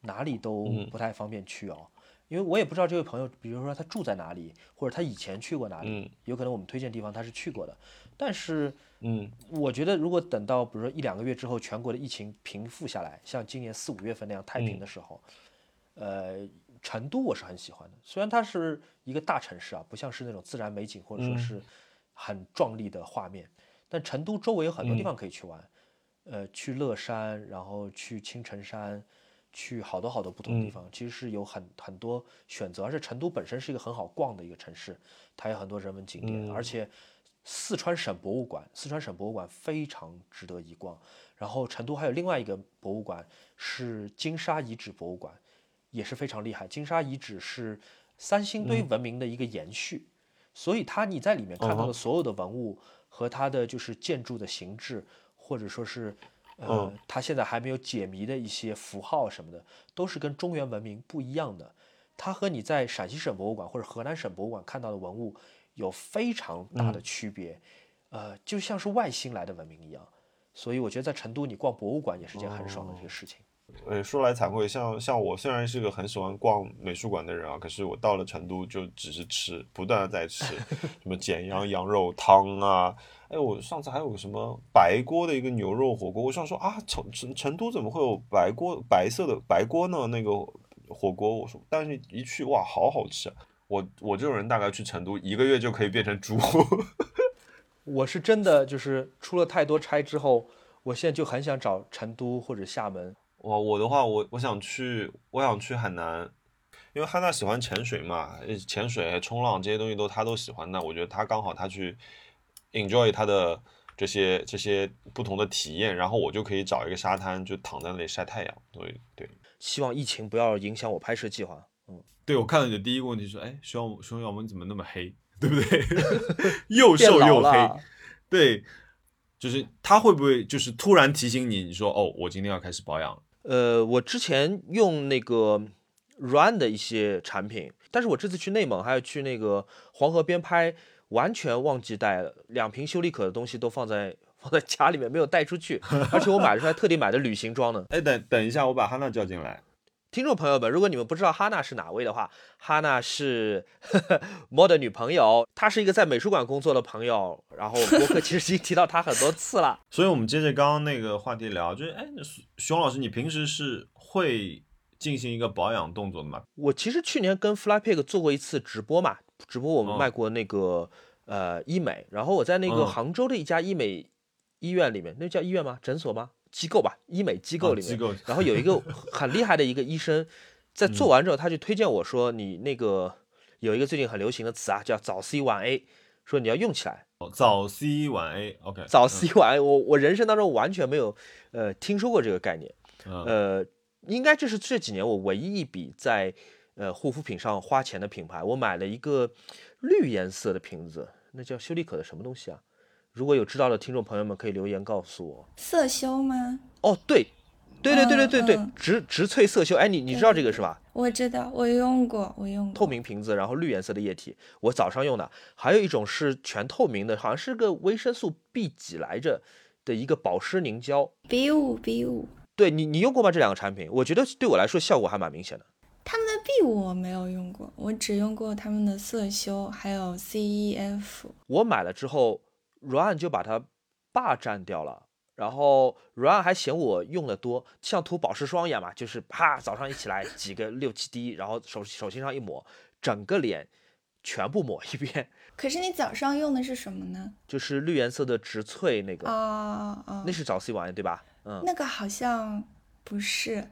哪里都不太方便去哦。因为我也不知道这位朋友，比如说他住在哪里，或者他以前去过哪里，有可能我们推荐地方他是去过的，但是。嗯，我觉得如果等到比如说一两个月之后，全国的疫情平复下来，像今年四五月份那样太平的时候，呃，成都我是很喜欢的。虽然它是一个大城市啊，不像是那种自然美景或者说是很壮丽的画面，但成都周围有很多地方可以去玩，呃，去乐山，然后去青城山，去好多好多不同的地方，其实是有很很多选择。而且成都本身是一个很好逛的一个城市，它有很多人文景点，而且。四川省博物馆，四川省博物馆非常值得一逛。然后成都还有另外一个博物馆是金沙遗址博物馆，也是非常厉害。金沙遗址是三星堆文明的一个延续，所以它你在里面看到的所有的文物和它的就是建筑的形制，或者说是呃它现在还没有解谜的一些符号什么的，都是跟中原文明不一样的。它和你在陕西省博物馆或者河南省博物馆看到的文物。有非常大的区别，呃，就像是外星来的文明一样，所以我觉得在成都你逛博物馆也是件很爽的这个事情。呃，说来惭愧，像像我虽然是个很喜欢逛美术馆的人啊，可是我到了成都就只是吃，不断的在吃 [laughs] 什么简阳羊肉汤啊，哎，我上次还有个什么白锅的一个牛肉火锅，我想说啊，成成成都怎么会有白锅白色的白锅呢？那个火锅，我说，但是一去哇，好好吃。我我这种人大概去成都一个月就可以变成猪。[laughs] 我是真的就是出了太多差之后，我现在就很想找成都或者厦门。我我的话，我我想去，我想去海南，因为汉娜喜欢潜水嘛，潜水、冲浪这些东西都她都喜欢。那我觉得她刚好她去 enjoy 她的这些这些不同的体验，然后我就可以找一个沙滩就躺在那里晒太阳。对对，希望疫情不要影响我拍摄计划。对，我看到你的第一个问题说，哎，熊熊小萌怎么那么黑，对不对？[laughs] 又瘦又黑，对，就是他会不会就是突然提醒你，你说哦，我今天要开始保养？呃，我之前用那个 Run 的一些产品，但是我这次去内蒙还有去那个黄河边拍，完全忘记带了，两瓶修丽可的东西都放在放在家里面，没有带出去，而且我买的时候还特地买的旅行装呢。哎，等等一下，我把哈娜叫进来。听众朋友们，如果你们不知道哈娜是哪位的话，哈娜是 [laughs] 莫的女朋友，她是一个在美术馆工作的朋友。然后博客其实已经提到她很多次了。[laughs] 所以，我们接着刚刚那个话题聊，就是，哎，熊老师，你平时是会进行一个保养动作的吗？我其实去年跟 Flypig 做过一次直播嘛，直播我们卖过那个呃医美，然后我在那个杭州的一家医美医院里面，那叫医院吗？诊所吗？机构吧，医美机构里面，然后有一个很厉害的一个医生，在做完之后，他就推荐我说：“你那个有一个最近很流行的词啊，叫早 C 晚 A，说你要用起来。”哦，早 C 晚 A，OK，早 C 晚 A，我我人生当中完全没有呃听说过这个概念，呃，应该这是这几年我唯一一笔在呃护肤品上花钱的品牌，我买了一个绿颜色的瓶子，那叫修丽可的什么东西啊？如果有知道的听众朋友们，可以留言告诉我。色修吗？哦，对，对对对对对对，植植萃色修。哎，你你知道这个是吧？我知道，我用过，我用过。透明瓶子，然后绿颜色的液体，我早上用的。还有一种是全透明的，好像是个维生素 B 几来着的一个保湿凝胶。B 五 B 五。对你，你用过吗？这两个产品，我觉得对我来说效果还蛮明显的。他们的 B 五我没有用过，我只用过他们的色修，还有 C E F。我买了之后，Run 就把它霸占掉了。然后 Run 还嫌我用的多，像涂保湿霜一样嘛，就是啪早上一起来挤个六七滴，然后手手心上一抹，整个脸全部抹一遍。可是你早上用的是什么呢？就是绿颜色的植萃那个，啊啊，那是早 C 晚 A 对吧？嗯，那个好像不是。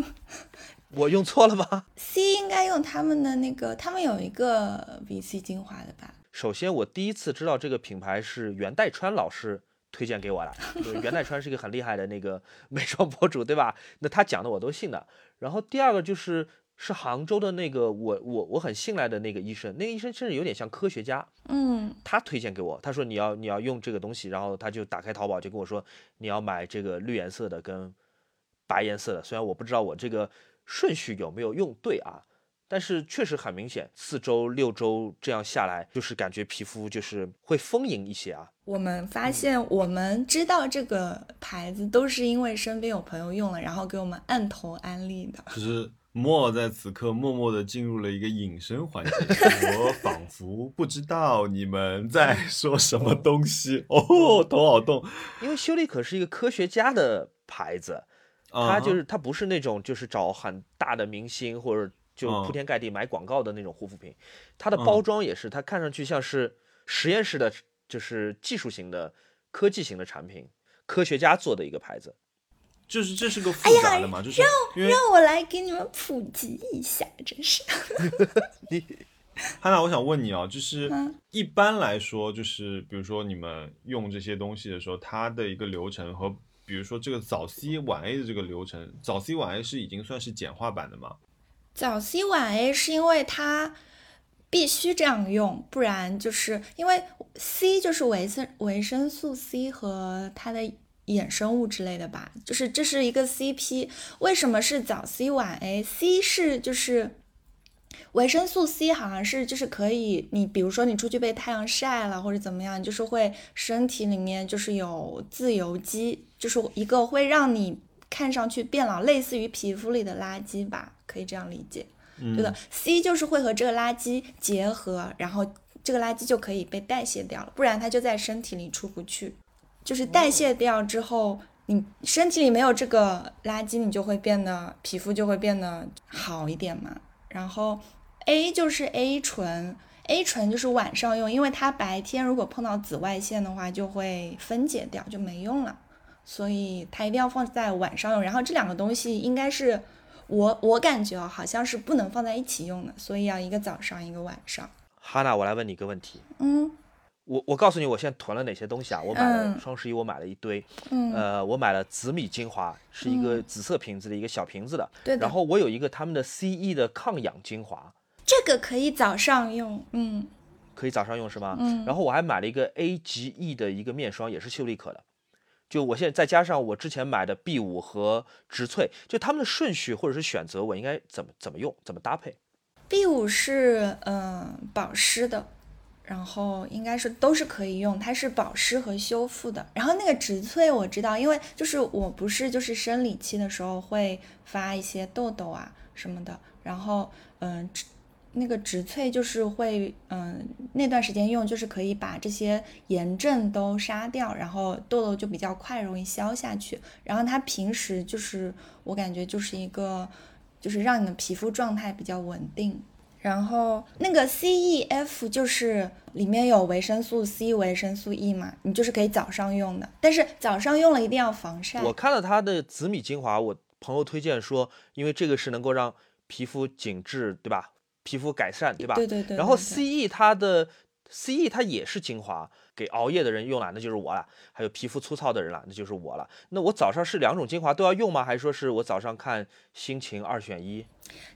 [laughs] 我用错了吗？C 应该用他们的那个，他们有一个 VC 精华的吧？首先，我第一次知道这个品牌是袁代川老师推荐给我的。[laughs] 袁代川是一个很厉害的那个 [laughs] 美妆博主，对吧？那他讲的我都信的。然后第二个就是是杭州的那个我我我很信赖的那个医生，那个医生甚至有点像科学家。嗯，他推荐给我，他说你要你要用这个东西，然后他就打开淘宝就跟我说你要买这个绿颜色的跟白颜色的。虽然我不知道我这个。顺序有没有用对啊？但是确实很明显，四周六周这样下来，就是感觉皮肤就是会丰盈一些啊。我们发现，我们知道这个牌子都是因为身边有朋友用了，然后给我们按头安利的。就是莫在此刻默默的进入了一个隐身环节，[laughs] 我仿佛不知道你们在说什么东西哦，头好痛。因为修丽可是一个科学家的牌子。他就是他不是那种就是找很大的明星或者就铺天盖地买广告的那种护肤品，它的包装也是，它看上去像是实验室的，就是技术型的科技型的产品，科学家做的一个牌子，就是这是个复杂的嘛，就是让让我来给你们普及一下，真是。[laughs] 你，汉娜，我想问你啊，就是一般来说，就是比如说你们用这些东西的时候，它的一个流程和。比如说这个早 C 晚 A 的这个流程，早 C 晚 A 是已经算是简化版的吗？早 C 晚 A 是因为它必须这样用，不然就是因为 C 就是维生维生素 C 和它的衍生物之类的吧，就是这是一个 CP。为什么是早 C 晚 A？C 是就是。维生素 C 好像是就是可以，你比如说你出去被太阳晒了或者怎么样，就是会身体里面就是有自由基，就是一个会让你看上去变老，类似于皮肤里的垃圾吧，可以这样理解。对的，C 就是会和这个垃圾结合，然后这个垃圾就可以被代谢掉了，不然它就在身体里出不去。就是代谢掉之后，你身体里没有这个垃圾，你就会变得皮肤就会变得好一点嘛。然后，A 就是 A 醇，A 醇就是晚上用，因为它白天如果碰到紫外线的话，就会分解掉，就没用了，所以它一定要放在晚上用。然后这两个东西应该是我我感觉好像是不能放在一起用的，所以要一个早上一个晚上。哈娜，我来问你一个问题，嗯。我我告诉你，我现在囤了哪些东西啊？我买了双十一，我买了一堆。嗯。呃，我买了紫米精华，是一个紫色瓶子的一个小瓶子的。对。然后我有一个他们的 CE 的抗氧精华，这个可以早上用。嗯。可以早上用是吗？嗯。然后我还买了一个 AGE 的一个面霜，也是秀丽可的。就我现在再加上我之前买的 B 五和植萃，就他们的顺序或者是选择，我应该怎么怎么用，怎么搭配？B 五是嗯保湿的。然后应该是都是可以用，它是保湿和修复的。然后那个植萃我知道，因为就是我不是就是生理期的时候会发一些痘痘啊什么的。然后嗯，那个植萃就是会嗯那段时间用，就是可以把这些炎症都杀掉，然后痘痘就比较快容易消下去。然后它平时就是我感觉就是一个就是让你的皮肤状态比较稳定。然后那个 C E F 就是里面有维生素 C、维生素 E 嘛，你就是可以早上用的，但是早上用了一定要防晒。我看了它的紫米精华，我朋友推荐说，因为这个是能够让皮肤紧致，对吧？皮肤改善，对吧？对对对。然后 C E 它的 C E 它也是精华。给熬夜的人用了，那就是我了；还有皮肤粗糙的人了，那就是我了。那我早上是两种精华都要用吗？还是说是我早上看心情二选一？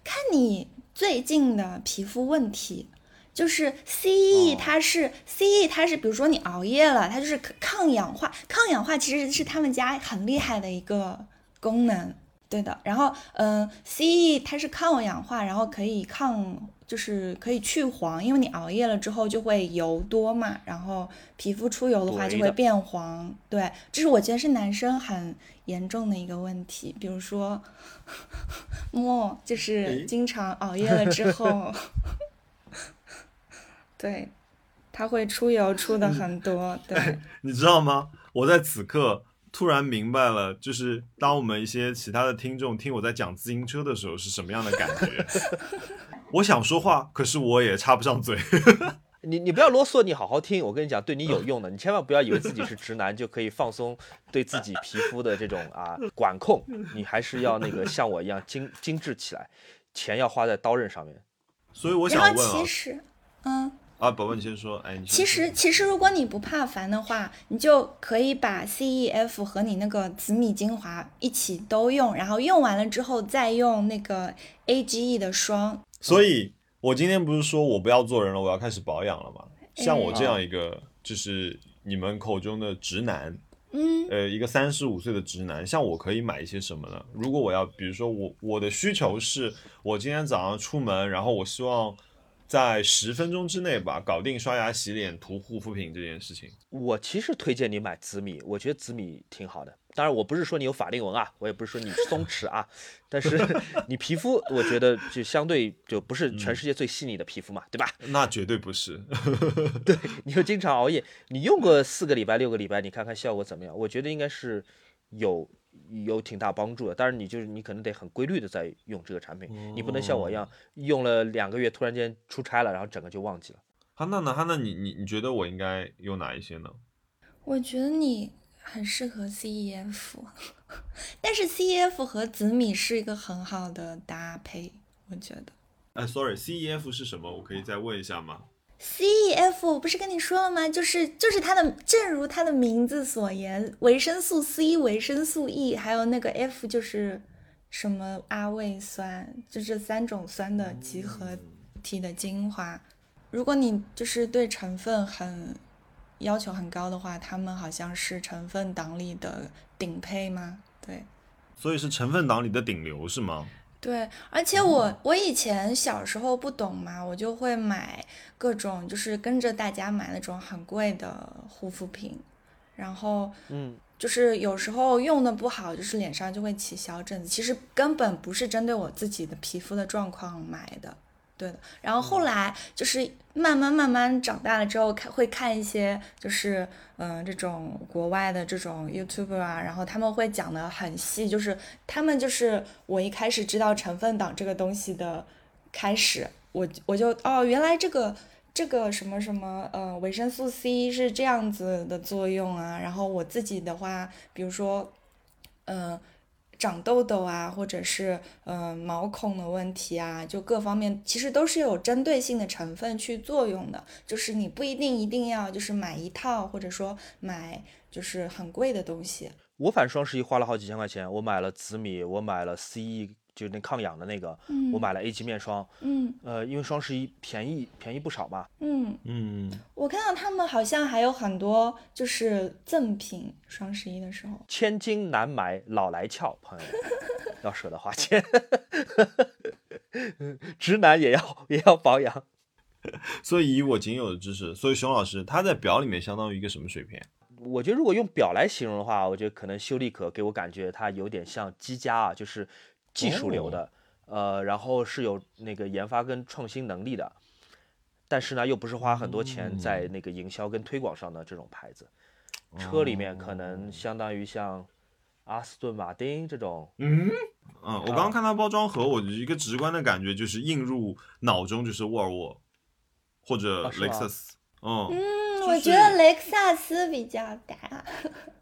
看你最近的皮肤问题。就是 C E 它是 C E 它是，比如说你熬夜了，它就是抗氧化。抗氧化其实是他们家很厉害的一个功能。对的。然后，嗯，CE 它是抗氧化，然后可以抗，就是可以去黄，因为你熬夜了之后就会油多嘛，然后皮肤出油的话就会变黄。对，这是我觉得是男生很严重的一个问题，比如说莫就是经常熬夜了之后，[laughs] 对，它会出油出的很多，对。[laughs] 你知道吗？我在此刻突然明白了，就是当我们一些其他的听众听我在讲自行车的时候是什么样的感觉。[laughs] 我想说话，可是我也插不上嘴。[laughs] 你你不要啰嗦，你好好听，我跟你讲，对你有用的。你千万不要以为自己是直男就可以放松对自己皮肤的这种啊管控，你还是要那个像我一样精精致起来，钱要花在刀刃上面。所以我想然后问啊其实，嗯，啊，宝宝你先说，哎，其实其实如果你不怕烦的话，你就可以把 CEF 和你那个紫米精华一起都用，然后用完了之后再用那个 AGE 的霜。所以，我今天不是说我不要做人了，我要开始保养了吗？像我这哎样一个，就是你们口中的直男，嗯，呃，一个三十五岁的直男，像我可以买一些什么呢？如果我要，比如说我我的需求是我今天早上出门，然后我希望在十分钟之内吧搞定刷牙、洗脸、涂护肤品这件事情。我其实推荐你买紫米，我觉得紫米挺好的。当然，我不是说你有法令纹啊，我也不是说你松弛啊，但是 [laughs] 你皮肤，我觉得就相对就不是全世界最细腻的皮肤嘛，对吧？那绝对不是。[laughs] 对你又经常熬夜，你用个四个礼拜、六个礼拜，你看看效果怎么样？我觉得应该是有有挺大帮助的。但是，你就是你可能得很规律的在用这个产品，你不能像我一样用了两个月，突然间出差了，然后整个就忘记了。哈娜呢？哈娜，你你你觉得我应该用哪一些呢？我觉得你很适合 CEF，[laughs] 但是 CEF 和紫米是一个很好的搭配，我觉得。哎，sorry，CEF 是什么？我可以再问一下吗？CEF 不是跟你说了吗？就是就是它的，正如它的名字所言，维生素 C、维生素 E，还有那个 F 就是什么阿魏酸，就这三种酸的集合体的精华。如果你就是对成分很要求很高的话，他们好像是成分党里的顶配吗？对。所以是成分党里的顶流是吗？对，而且我我以前小时候不懂嘛，我就会买各种就是跟着大家买那种很贵的护肤品，然后嗯，就是有时候用的不好，就是脸上就会起小疹子，其实根本不是针对我自己的皮肤的状况买的。对的，然后后来就是慢慢慢慢长大了之后，看会看一些就是嗯、呃这种国外的这种 YouTuber 啊，然后他们会讲的很细，就是他们就是我一开始知道成分党这个东西的开始，我我就哦原来这个这个什么什么呃维生素 C 是这样子的作用啊，然后我自己的话，比如说嗯。呃长痘痘啊，或者是嗯、呃毛孔的问题啊，就各方面其实都是有针对性的成分去作用的，就是你不一定一定要就是买一套，或者说买就是很贵的东西。我反双十一花了好几千块钱，我买了紫米，我买了 CE，就是那抗氧的那个，嗯我买了 A 级面霜。嗯呃，因为双十一便宜便宜不少嘛。嗯，嗯，我看到他们好像还有很多就是赠品，双十一的时候。千金难买老来俏，朋友们要舍得花钱，直男也要也要保养。[laughs] 所以以我仅有的知识，所以熊老师他在表里面相当于一个什么水平？我觉得如果用表来形容的话，我觉得可能修丽可给我感觉它有点像积家啊，就是技术流的，呃，然后是有那个研发跟创新能力的，但是呢又不是花很多钱在那个营销跟推广上的这种牌子。车里面可能相当于像阿斯顿马丁这种，嗯，嗯我刚刚看它包装盒，我一个直观的感觉就是映入脑中就是沃尔沃。或者雷克萨斯。嗯，嗯，就是我觉得雷克萨斯比较大。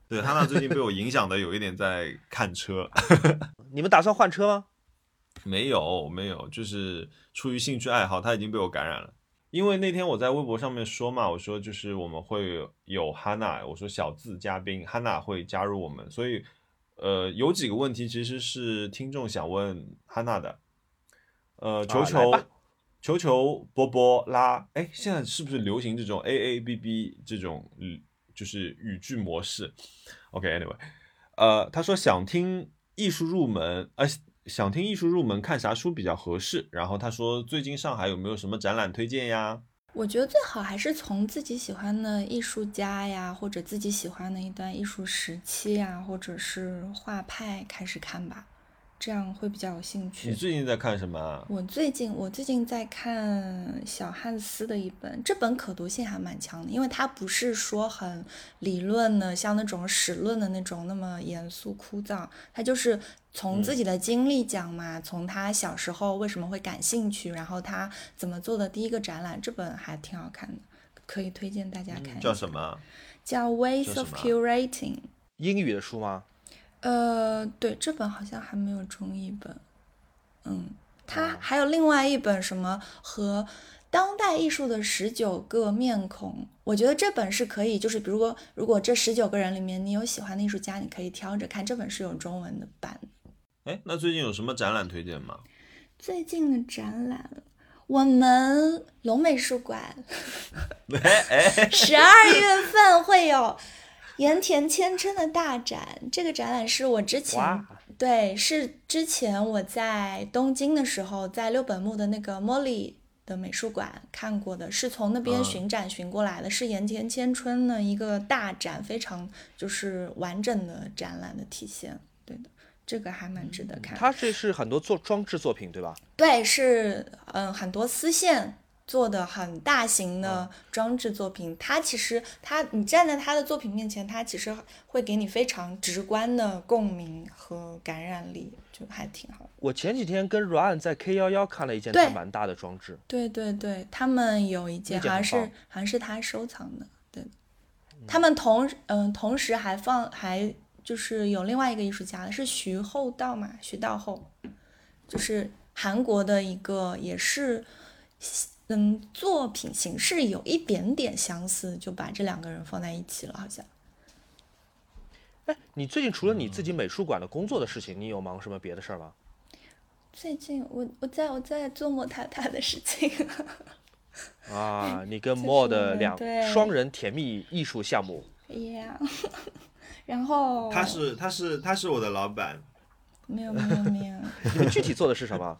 对，哈娜最近被我影响的有一点在看车。[laughs] 你们打算换车吗？没有没有，就是出于兴趣爱好，他已经被我感染了。因为那天我在微博上面说嘛，我说就是我们会有哈娜，我说小字嘉宾哈娜会加入我们，所以呃有几个问题其实是听众想问哈娜的，呃球球、啊来吧求求波波拉，哎，现在是不是流行这种 A A B B 这种嗯就是语句模式？OK，anyway，、呃，他说想听艺术入门，呃，想听艺术入门看啥书比较合适？然后他说最近上海有没有什么展览推荐呀？我觉得最好还是从自己喜欢的艺术家呀，或者自己喜欢的一段艺术时期呀，或者是画派开始看吧，这样会比较有兴趣。你最近在看什么啊？我最近我最近在看小汉斯的一本，这本可读性还蛮强的，因为它不是说很理论的，像那种史论的那种那么严肃枯燥，它就是从自己的经历讲嘛，从他小时候为什么会感兴趣，然后他怎么做的第一个展览，这本还挺好看的，可以推荐大家看一下。叫什么？叫 Ways of Curating。英语的书吗？呃，对，这本好像还没有中译本。嗯，它哦还有另外一本什么和当代艺术的十九个面孔，我觉得这本是可以，就是比如说，如果这十九个人里面你有喜欢的艺术家，你可以挑着看。这本是有中文的版。哎，那最近有什么展览推荐吗？最近的展览，我们龙美术馆 [laughs] 十二月份会有盐田千春的大展，这个展览是我之前，对，是之前我在东京的时候，在六本木的那个茉莉的美术馆看过的，是从那边嗯巡展巡过来的，是盐田千春的一个大展，非常就是完整的展览的体现。对的，这个还蛮值得看。它这是很多做装置作品对吧？对，是嗯很多丝线做的很大型的装置作品。它其实它你站在他的作品面前，它其实会给你非常直观的共鸣和感染力，就还挺好的。我前几天跟 Ryan 在 K 幺幺看了一件对蛮大的装置，对对对，他们有一件好像是棒好像是他收藏的，对。他们同嗯、同时还放还就是有另外一个艺术家是徐厚道嘛，徐道厚，就是韩国的一个也是嗯作品形式有一点点相似，就把这两个人放在一起了，好像。哎，你最近除了你自己美术馆的工作的事情，你有忙什么别的事儿吗？最近我我在我在做莫塔塔的事情，[laughs] 啊，你跟莫的两对双人甜蜜艺术项目，yeah，[laughs] 然后他是他是他是我的老板，没有没有没有。[laughs] 你们具体做的是什么？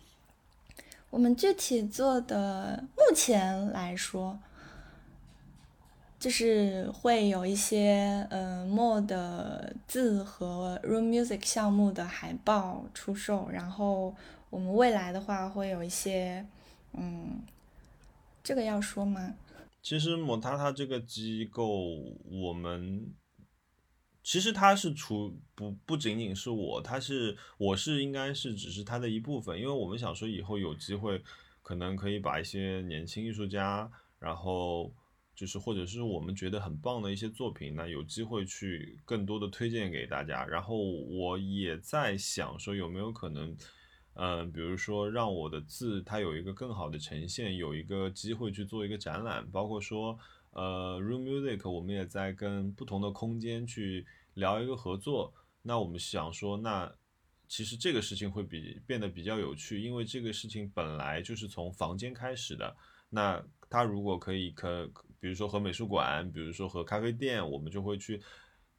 我们具体做的，目前来说，就是会有一些呃 Mo 的字和 Room Music 项目的海报出售，然后我们未来的话会有一些，嗯，这个要说吗？其实摩塔塔这个机构，我们其实它是除不不仅仅是我，它是我是应该是只是它的一部分，因为我们想说以后有机会，可能可以把一些年轻艺术家，然后就是或者是我们觉得很棒的一些作品呢，有机会去更多的推荐给大家。然后我也在想说有没有可能。嗯，比如说让我的字它有一个更好的呈现，有一个机会去做一个展览，包括说，呃，Room Music 我们也在跟不同的空间去聊一个合作。那我们想说，那其实这个事情会比变得比较有趣，因为这个事情本来就是从房间开始的。那它如果可以可，比如说和美术馆，比如说和咖啡店，我们就会去。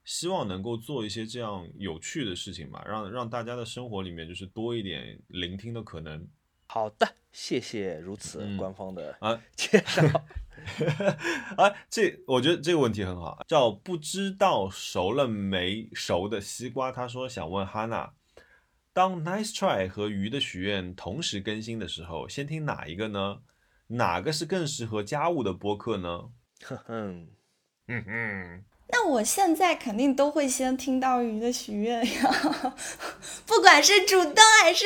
希望能够做一些这样有趣的事情吧，让让大家的生活里面就是多一点聆听的可能。好的，谢谢如此嗯官方的啊 [laughs] 介绍。[laughs] 啊，这我觉得这个问题很好，叫不知道熟了没熟的西瓜。他说想问哈娜，当 Nice Try 和鱼的许愿同时更新的时候，先听哪一个呢？哪个是更适合家务的播客呢？哼哼，嗯嗯，那我现在肯定都会先听到鱼的许愿呀，[laughs] 不管是主动还是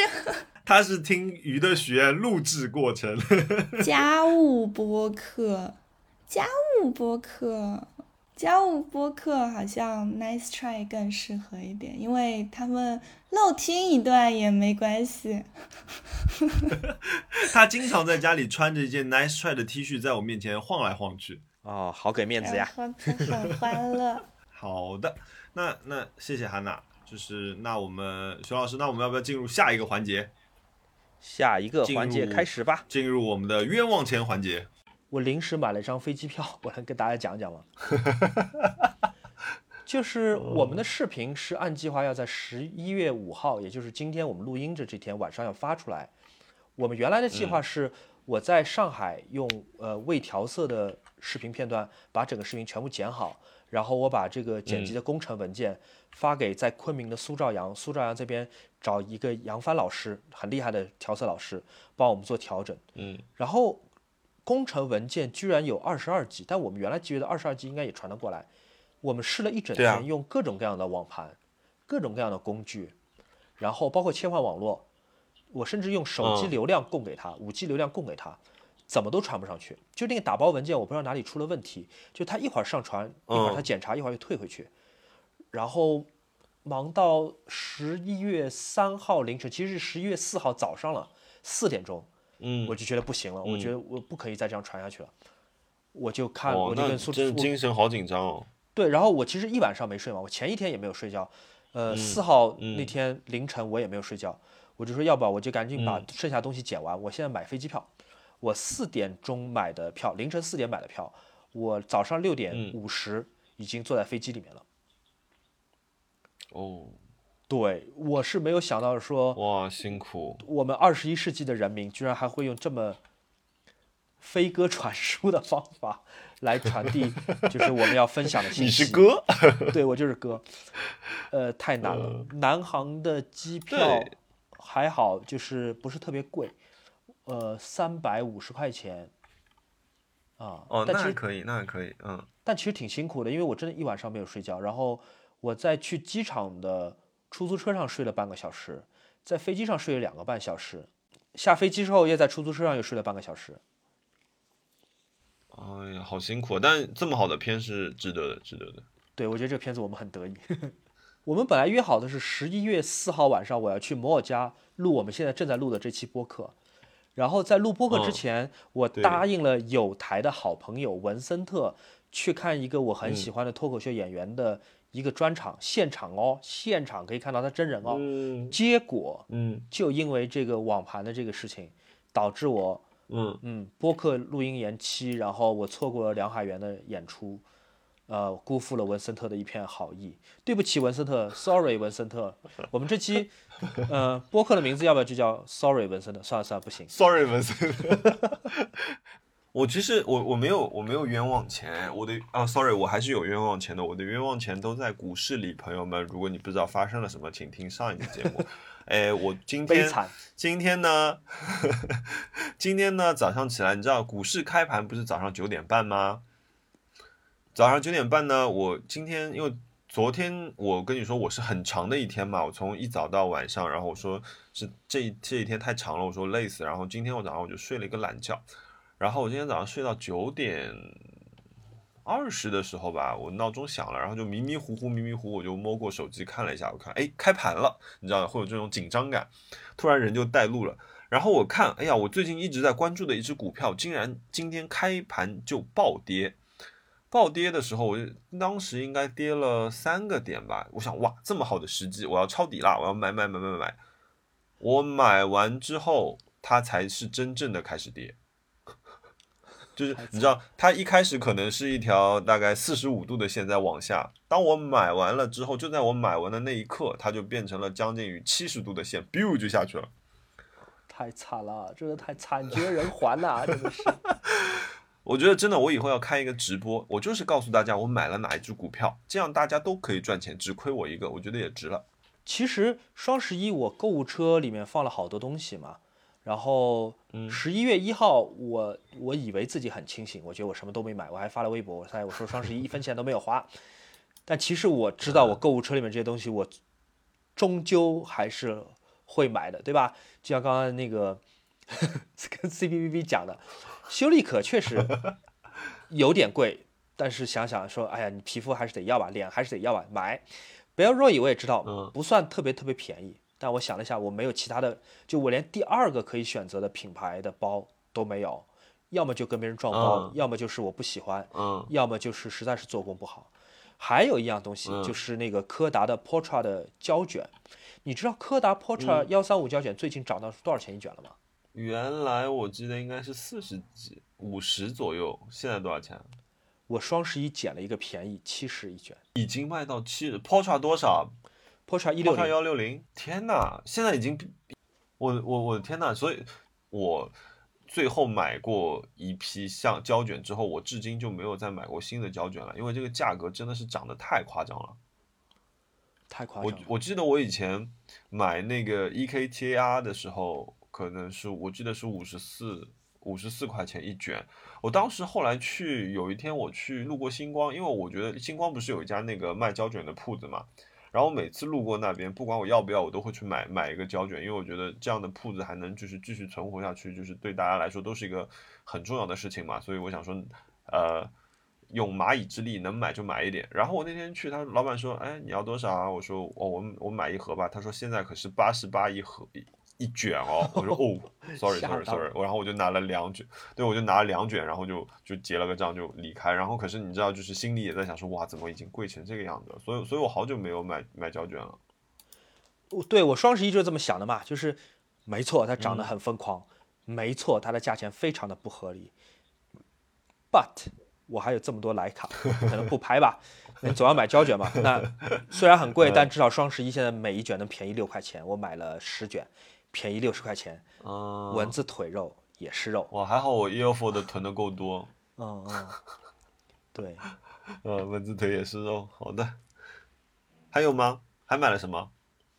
他是听鱼的许愿录制过程。[laughs] 家务播客，家务播客，家务播客好像 Nice Try 更适合一点，因为他们漏听一段也没关系。[laughs] 他经常在家里穿着一件 Nice Try 的 T 恤，在我面前晃来晃去。哦，好给面子呀。很欢乐。[laughs] 好的，那那谢谢韩娜，就是那我们熊老师，那我们要不要进入下一个环节？下一个环节开始吧。进入我们的冤枉钱环节。我临时买了一张飞机票，[laughs] 我能跟大家讲讲吗？[laughs] 就是我们的视频是按计划要在十一月五号，也就是今天我们录音这这天晚上要发出来。我们原来的计划是我在上海用呃未调色的视频片段把整个视频全部剪好，然后我把这个剪辑的工程文件发给在昆明的苏兆阳，苏兆阳这边找一个杨帆老师，很厉害的调色老师帮我们做调整。嗯，然后工程文件居然有二十二 G，但我们原来觉得二十二 G 应该也传得过来。我们试了一整天，用各种各样的网盘、各种各样的工具，然后包括切换网络，我甚至用手机嗯流量供给他，五 G 流量供给他，怎么都传不上去。就那个打包文件，我不知道哪里出了问题，就他一会儿上传，一会儿他嗯。检查，一会儿又退回去，然后忙到十一月三号凌晨，其实是十一月四号早上了，四点钟，嗯，我就觉得不行了，我觉得我不可以再这样传下去了，我就看，哦我，就那跟苏真我精神好紧张哦。对，然后我其实一晚上没睡嘛，我前一天也没有睡觉，嗯呃，四号那天凌晨我也没有睡觉，我就说要不然我就赶紧把嗯。剩下东西剪完，我现在买飞机票，我四点钟买的票，凌晨四点买的票，我早上六点嗯五十已经坐在飞机里面了。哦，对，我是没有想到说哇，辛苦。我们二十一世纪的人民居然还会用这么飞鸽传书的方法来传递，[laughs] 就是我们要分享的信你息。是哥？对我就是哥，呃，太难了。南航的机票还好，就是不是特别贵，呃，三百五十块钱啊。哦，但其实那还可以，那还可以，嗯。但其实挺辛苦的，因为我真的一晚上没有睡觉，然后我在去机场的出租车上睡了半个小时，在飞机上睡了两个半小时，下飞机之后又在出租车上又睡了半个小时。哎呀，好辛苦，但这么好的片是值得的，值得的。对，我觉得这个片子我们很得意。[laughs] 我们本来约好的是十一月四号晚上，我要去摩尔加录我们现在正在录的这期播客。然后在录播客之嗯前，我答应了有台的好朋友文森特去看一个我很嗯。喜欢的脱口秀演员的一个专场，现场哦，现场可以看到他真人哦。嗯。结果嗯。就因为这个网盘的这个事情，导致我嗯，嗯，播客录音延期，然后我错过了梁海源的演出，呃，辜负了文森特的一片好意，对不起文森特，sorry 文森特，我们这期 [laughs] 呃播客的名字要不要就叫 sorry 文森的？算了算了，不行，Sorry，文森。我其实我我没有我没有冤枉钱，我的啊，sorry，我还是有冤枉钱的。我的冤枉钱都在股市里，朋友们，如果你不知道发生了什么，请听上一个节目。[laughs] 哎，我今天，今天呢，[laughs] 今天呢早上起来，你知道股市开盘不是早上九点半吗？早上九点半呢，我今天因为昨天我跟你说我是很长的一天嘛，我从一早到晚上，然后我说是这这一天太长了，我说累死，然后今天我早上我就睡了一个懒觉，然后我今天早上睡到九点二十的时候吧，我闹钟响了，然后就迷迷糊糊迷迷糊，我就摸过手机看了一下，我看哎开盘了，你知道会有这种紧张感，突然人就带路了。然后我看，哎呀，我最近一直在关注的一只股票，竟然今天开盘就暴跌。暴跌的时候，我就当时应该跌了三个点吧。我想，哇，这么好的时机，我要抄底啦！我要买买买买买。我买完之后，它才是真正的开始跌。[laughs] 就是你知道，它一开始可能是一条大概四十五度的线在往下，当我买完了之后，就在我买完的那一刻，它就变成了将近于七十度的线，biu 就下去了。太惨了，真的太惨绝人寰呐、真的是。[laughs] 我觉得真的，我以后要开一个直播，我就是告诉大家我买了哪一只股票，这样大家都可以赚钱，只亏我一个，我觉得也值了。其实双十一我购物车里面放了好多东西嘛，然后十一月一号我我以为自己很清醒，我觉得我什么都没买，我还发了微博，我猜我说双十一一分钱都没有花，但其实我知道我购物车里面这些东西我终究还是会买的，对吧？就像刚刚那个 [laughs] 跟 C B B B 讲的，修丽可确实有点贵，但是想想说，哎呀，你皮肤还是得要吧，脸还是得要吧，买。Bell Roy 我也知道嗯。不算特别特别便宜，但我想了一下，我没有其他的，就我连第二个可以选择的品牌的包都没有，要么就跟别人撞包，嗯。要么就是我不喜欢，嗯。要么就是实在是做工不好。还有一样东西嗯。就是那个柯达的 Portra 的胶卷，你知道柯达 Portra 幺三五胶卷最近涨到多少钱一卷了吗？原来我记得应该是四十几、五十左右，现在多少钱？我双十一捡了一个便宜，七十一卷。已经卖到七十，Porsche 多少 Porsche 一六零，幺六零，天呐，现在已经，我我我的天呐，所以我最后买过一批像胶卷之后，我至今就没有再买过新的胶卷了，因为这个价格真的是涨得太夸张了。太夸张了。我记得我以前买那个 E EKTR 的时候，可能是我记得是五十四五十四块钱一卷。我当时后来去有一天我去路过星光，因为我觉得星光不是有一家那个卖胶卷的铺子嘛，然后每次路过那边，不管我要不要，我都会去买买一个胶卷，因为我觉得这样的铺子还能就是继续存活下去，就是对大家来说都是一个很重要的事情嘛。所以我想说，呃。用蚂蚁之力能买就买一点。然后我那天去，他老板说：“哎，你要多少啊？”我说：“哦，我我买一盒吧。”他说：“现在可是八十八一盒一一卷哦。”我说：“哦，[laughs] sorry sorry sorry。”然后我就拿了两卷，对我就拿了两卷，然后就就结了个账就离开。然后可是你知道，就是心里也在想说：“哇，怎么已经贵成这个样子了？”所以所以我好久没有买买胶卷了。我对我双十一就是这么想的嘛，就是没错，它嗯涨得很疯狂，没错，它的价钱非常的不合理。But 我还有这么多徕卡，可能不拍吧，那总要买胶卷嘛。那虽然很贵，[laughs] 但至少双十一现在每一卷能便宜六块钱，我买了十卷，便宜六十块钱，嗯，蚊子腿肉也是肉。哇，还好我 EOFO 的囤的够多，嗯嗯，对，[laughs] 呃，蚊子腿也是肉。好的，还有吗？还买了什么？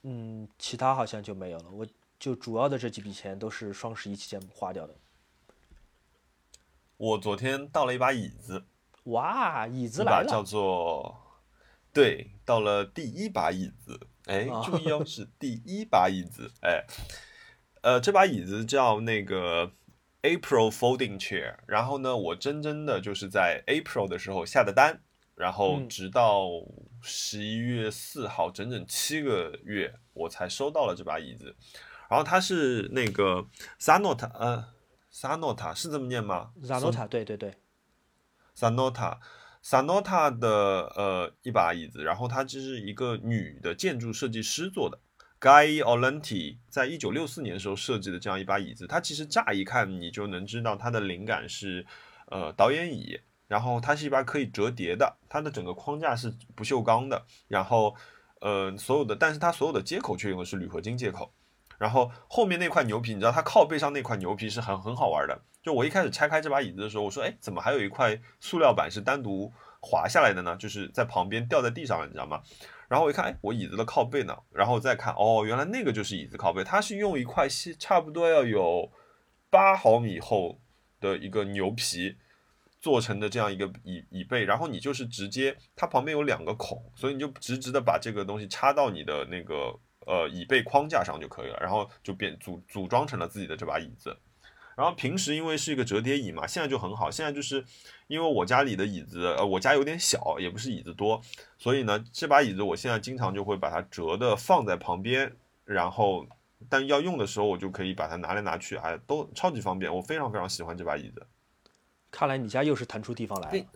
嗯，其他好像就没有了。我就主要的这几笔钱都是双十一期间花掉的。我昨天到了一把椅子。哇，椅子来了把叫，做，对，到了第一把椅子，哎啊，注意哦，是第一把椅子，哎，呃，这把椅子叫那个 April Folding Chair，然后呢，我真真的就是在 April 的时候下的单，然后嗯。直到十一月四号，整整七个月，我才收到了这把椅子，然后它是那个 Sanota，呃，Sanota 是这么念吗？Sanota，对对对，Sanota Sanota 的呃一把椅子，然后它这是一个女的建筑设计师做的，Guy Olenti 在一九六四年的时候设计的这样一把椅子，它其实乍一看你就能知道它的灵感是呃导演椅，然后它是一把可以折叠的，它的整个框架是不锈钢的，然后呃所有的，但是它所有的接口却用的是铝合金接口。然后后面那块牛皮，你知道它靠背上那块牛皮是很很好玩的。就我一开始拆开这把椅子的时候，我说，哎，怎么还有一块塑料板是单独滑下来的呢？就是在旁边掉在地上了，你知道吗？然后我一看，哎，我椅子的靠背呢？然后再看，哦，原来那个就是椅子靠背，它是用一块细差不多要有八毫米厚的一个牛皮做成的这样一个椅椅背，然后你就是直接它旁边有两个孔，所以你就直直的把这个东西插到你的那个呃椅背框架上就可以了，然后就变组组装成了自己的这把椅子。然后平时因为是一个折叠椅嘛，现在就很好。现在就是因为我家里的椅子，呃，我家有点小，也不是椅子多，所以呢，这把椅子我现在经常就会把它折的放在旁边，然后但要用的时候我就可以把它拿来拿去，哎，都超级方便。我非常非常喜欢这把椅子。看来你家又是腾出地方来了。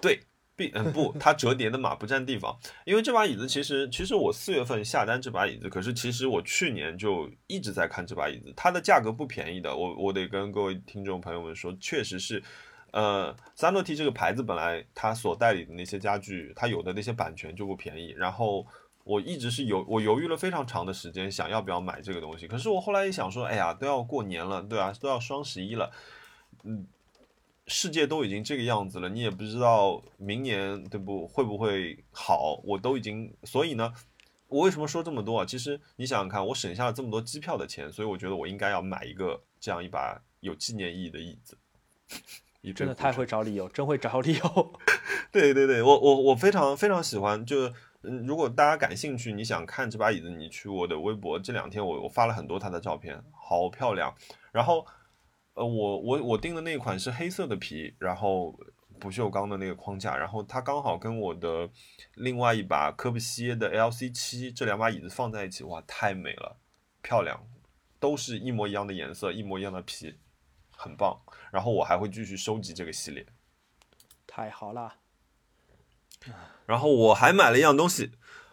对，并嗯不，它折叠的嘛，不占地方。因为这把椅子其实，其实我四月份下单这把椅子，可是其实我去年就一直在看这把椅子，它的价格不便宜的。我我得跟各位听众朋友们说，确实是，呃，三诺 T 这个牌子本来它所代理的那些家具，它有的那些版权就不便宜，然后。我一直是犹我犹豫了非常长的时间，想要不要买这个东西。可是我后来一想说，哎呀，都要过年了，对啊，都要双十一了，嗯，世界都已经这个样子了，你也不知道明年对不会不会好，我都已经，所以呢，我为什么说这么多啊？其实你想想看，我省下了这么多机票的钱，所以我觉得我应该要买一个这样一把有纪念意义的椅子。[laughs] 你真的太会找理由，真会找理由。[laughs] 对对对，我我我非常非常喜欢，就嗯，如果大家感兴趣，你想看这把椅子，你去我的微博，这两天我我发了很多它的照片，好漂亮。然后，呃，我我我订的那款是黑色的皮，然后不锈钢的那个框架，然后它刚好跟我的另外一把科布西耶的 LC 七这两把椅子放在一起，哇，太美了，漂亮，都是一模一样的颜色，一模一样的皮，很棒。然后我还会继续收集这个系列。太好了，然后我还买了一样东西，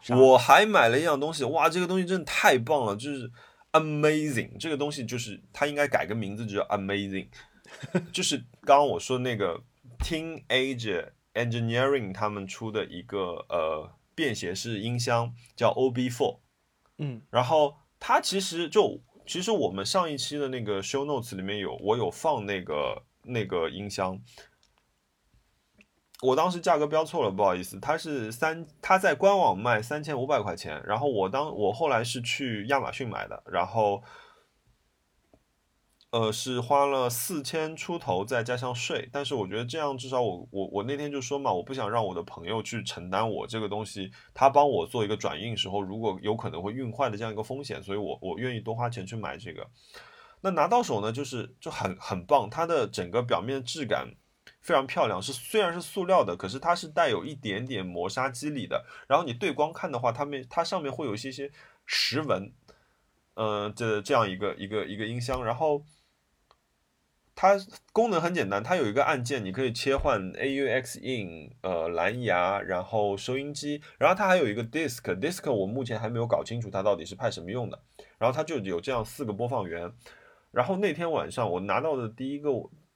我还买了一样东西，哇，这个东西真的太棒了，就是 amazing。这个东西就是它应该改个名字，就叫 amazing。就是刚刚我说那个 Teenage Engineering 他们出的一个呃便携式音箱，叫 OB4。嗯，然后它其实就其实我们上一期的那个 show notes 里面有我有放那个那个音箱，我当时价格标错了，不好意思，它是三，它在官网卖三千五百块钱，然后我当我后来是去亚马逊买的，然后。呃，是花了四千出头，再加上税。但是我觉得这样至少我我我那天就说嘛，我不想让我的朋友去承担我这个东西，他帮我做一个转运时候，如果有可能会运坏的这样一个风险，所以我我愿意多花钱去买这个。那拿到手呢，就是就很很棒，它的整个表面质感非常漂亮，是虽然是塑料的，可是它是带有一点点磨砂肌理的。然后你对光看的话，它面它上面会有一些些石纹，呃，这这样一个一个一个音箱，然后。它功能很简单，它有一个按键，你可以切换 AUX in，呃，蓝牙，然后收音机，然后它还有一个 disc，disc 我目前还没有搞清楚它到底是派什么用的。然后它就有这样四个播放源。然后那天晚上我拿到的第一个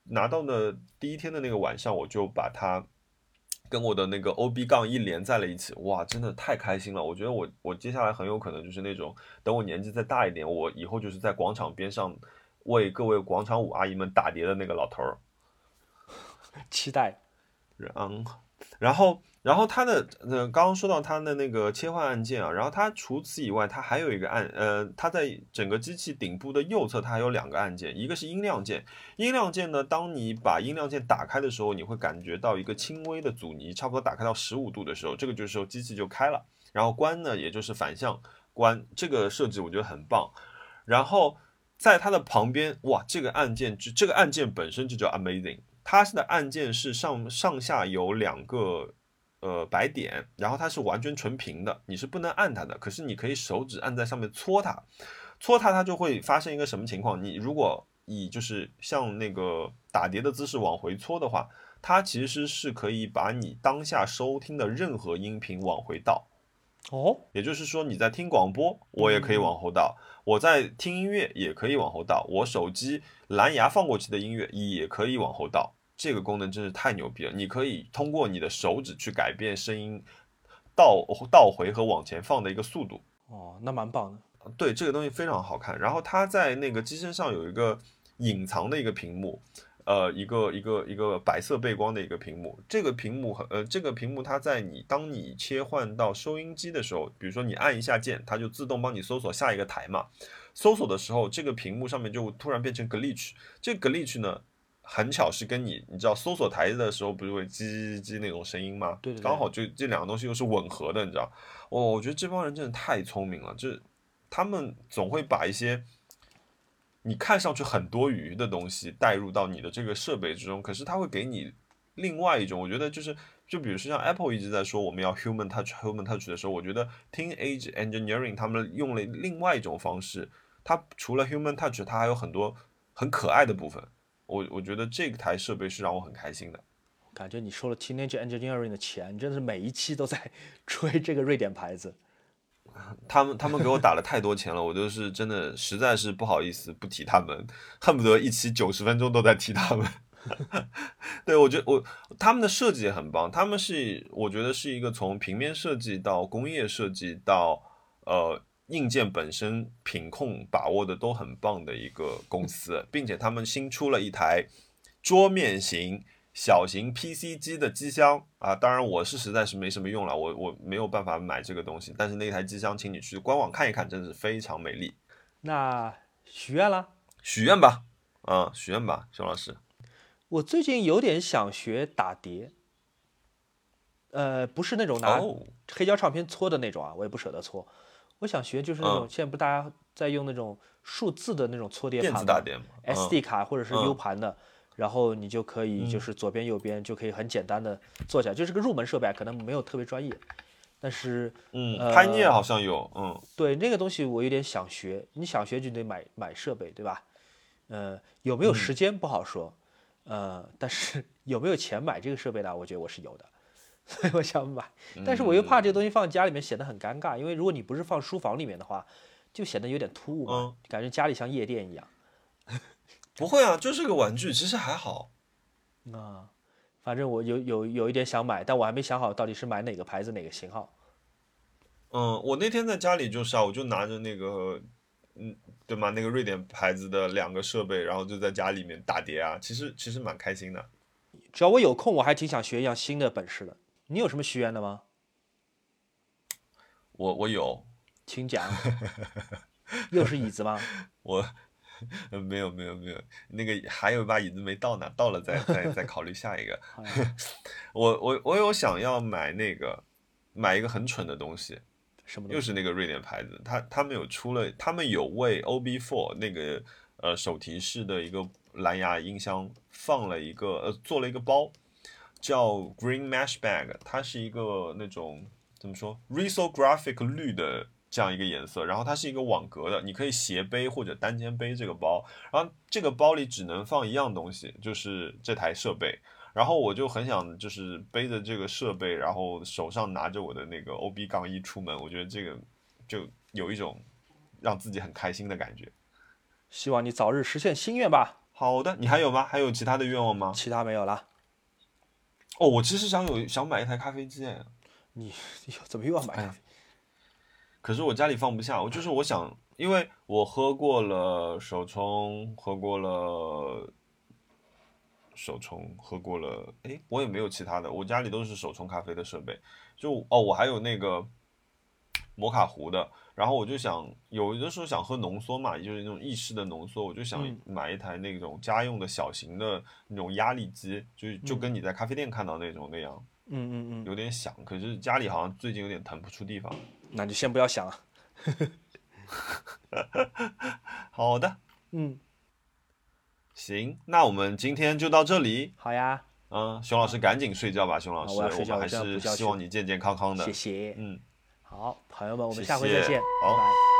拿到的第一天的那个晚上，我就把它跟我的那个 OB 杠一连在了一起，哇，真的太开心了！我觉得我我接下来很有可能就是那种等我年纪再大一点，我以后就是在广场边上。为各位广场舞阿姨们打碟的那个老头儿，[laughs] 期待。然然后，然后它的呃，刚刚说到它的那个切换按键啊，然后它除此以外，它还有一个按呃，它在整个机器顶部的右侧，它还有两个按键，一个是音量键。音量键呢，当你把音量键打开的时候，你会感觉到一个轻微的阻尼，差不多打开到十五度的时候，这个就是时候机器就开了。然后关呢，也就是反向关，这个设计我觉得很棒。然后。在它的旁边，哇，这个按键就这个按键本身就叫 amazing。它的按键是上上下有两个呃白点，然后它是完全纯平的，你是不能按它的。可是你可以手指按在上面搓它，搓它它就会发生一个什么情况？你如果以就是像那个打碟的姿势往回搓的话，它其实是可以把你当下收听的任何音频往回倒。哦，也就是说你在听广播，我也可以往后倒；我在听音乐也可以往后倒；我手机蓝牙放过去的音乐也可以往后倒。这个功能真是太牛逼了！你可以通过你的手指去改变声音倒倒回和往前放的一个速度。哦，那蛮棒的。对，这个东西非常好看。然后它在那个机身上有一个隐藏的一个屏幕。呃，一个一个一个白色背光的一个屏幕，这个屏幕和呃，这个屏幕它在你当你切换到收音机的时候，比如说你按一下键，它就自动帮你搜索下一个台嘛。搜索的时候，这个屏幕上面就突然变成 glitch，这个 glitch 呢，很巧是跟你你知道搜索台的时候不是会叽叽叽那种声音吗？对对。刚好就这两个东西又是吻合的，你知道？哦，我觉得这帮人真的太聪明了，就是他们总会把一些。你看上去很多余的东西带入到你的这个设备之中，可是他会给你另外一种，我觉得就是，就比如说像 Apple 一直在说我们要 human touch，human touch 的时候，我觉得 Teenage Engineering 他们用了另外一种方式，它除了 human touch，它还有很多很可爱的部分。我我觉得这台设备是让我很开心的。感觉你收了 Teenage Engineering 的钱，真的是每一期都在 [laughs] 吹这个瑞典牌子。[laughs] 他们他们给我打了太多钱了，我就是真的实在是不好意思不提他们，恨不得一期九十分钟都在提他们。[laughs] 对我觉得我他们的设计也很棒，他们是我觉得是一个从平面设计到工业设计到呃硬件本身品控把握的都很棒的一个公司，并且他们新出了一台桌面型。小型 PC 机的机箱啊，当然我是实在是没什么用了，我我没有办法买这个东西。但是那台机箱，请你去官网看一看，真的是非常美丽。那许愿了？许愿吧，啊，许愿吧，熊老师。我最近有点想学打碟，呃，不是那种拿黑胶唱片搓的那种啊，我也不舍得搓。我想学就是那种现在不大家在用那种数字的那种搓碟盘吗？SD 卡或者是 U 盘的。然后你就可以就是左边右边就可以很简单的做起来，就是个入门设备，可能没有特别专业，但是嗯，拍聂好像有，嗯，对那个东西我有点想学，你想学就得买买设备，对吧？呃，有没有时间不好说，呃，但是 [laughs] 有没有钱买这个设备呢？我觉得我是有的，[laughs] 所以我想买，但是我又怕这个东西放家里面显得很尴尬，因为如果你不是放书房里面的话，就显得有点突兀嘛，感觉家里像夜店一样。[laughs] 不会啊，就是个玩具，其实还好。[laughs] 那，反反正我有有有一点想买，但我还没想好到底是买哪个牌子哪个型号。嗯，我那天在家里就是啊，我就拿着那个，嗯，对吗？那个瑞典牌子的两个设备，然后就在家里面打碟啊，其实其实蛮开心的。只要我有空，我还挺想学一样新的本事的。你有什么许愿的吗？我我有，请讲。[laughs] 又是椅子吗？[laughs] 我呃没有没有没有，那个还有一把椅子没到呢，到了再再再考虑下一个。[laughs] 我我我有想要买那个买一个很蠢的东西，什么东西？是那个瑞典牌子，他他们有出了，他们有为 OB Four 那个呃手提式的一个蓝牙音箱放了一个呃做了一个包，叫 Green Mesh Bag，它是一个那种怎么说 risographic 绿的这样一个颜色，然后它是一个网格的，你可以斜背或者单肩背这个包，然后这个包里只能放一样东西，就是这台设备。然后我就很想就是背着这个设备，然后手上拿着我的那个 OB 杠一出门，我觉得这个就有一种让自己很开心的感觉。希望你早日实现心愿吧。好的，你还有吗？还有其他的愿望吗？其他没有了。哦，我其实想有想买一台咖啡机，哎，你 [laughs] 你怎么又要买？可是我家里放不下。我就是我想，因为我喝过了手冲，喝过了手冲，喝过了，哎，我也没有其他的，我家里都是手冲咖啡的设备。就哦，我还有那个摩卡壶的，然后我就想，有的时候想喝浓缩嘛，就是那种意式的浓缩，我就想嗯买一台那种家用的小型的那种压力机，就就跟你在咖啡店看到那种那样，嗯嗯嗯，有点想。可是家里好像最近有点腾不出地方。那就先不要想了。[laughs] 好的，嗯，行，那我们今天就到这里。好呀，嗯，熊老师赶紧睡觉吧，熊老师，啊我们还是希望你健健康康的。谢谢。嗯，好，朋友们，我们下回再见，好拜拜。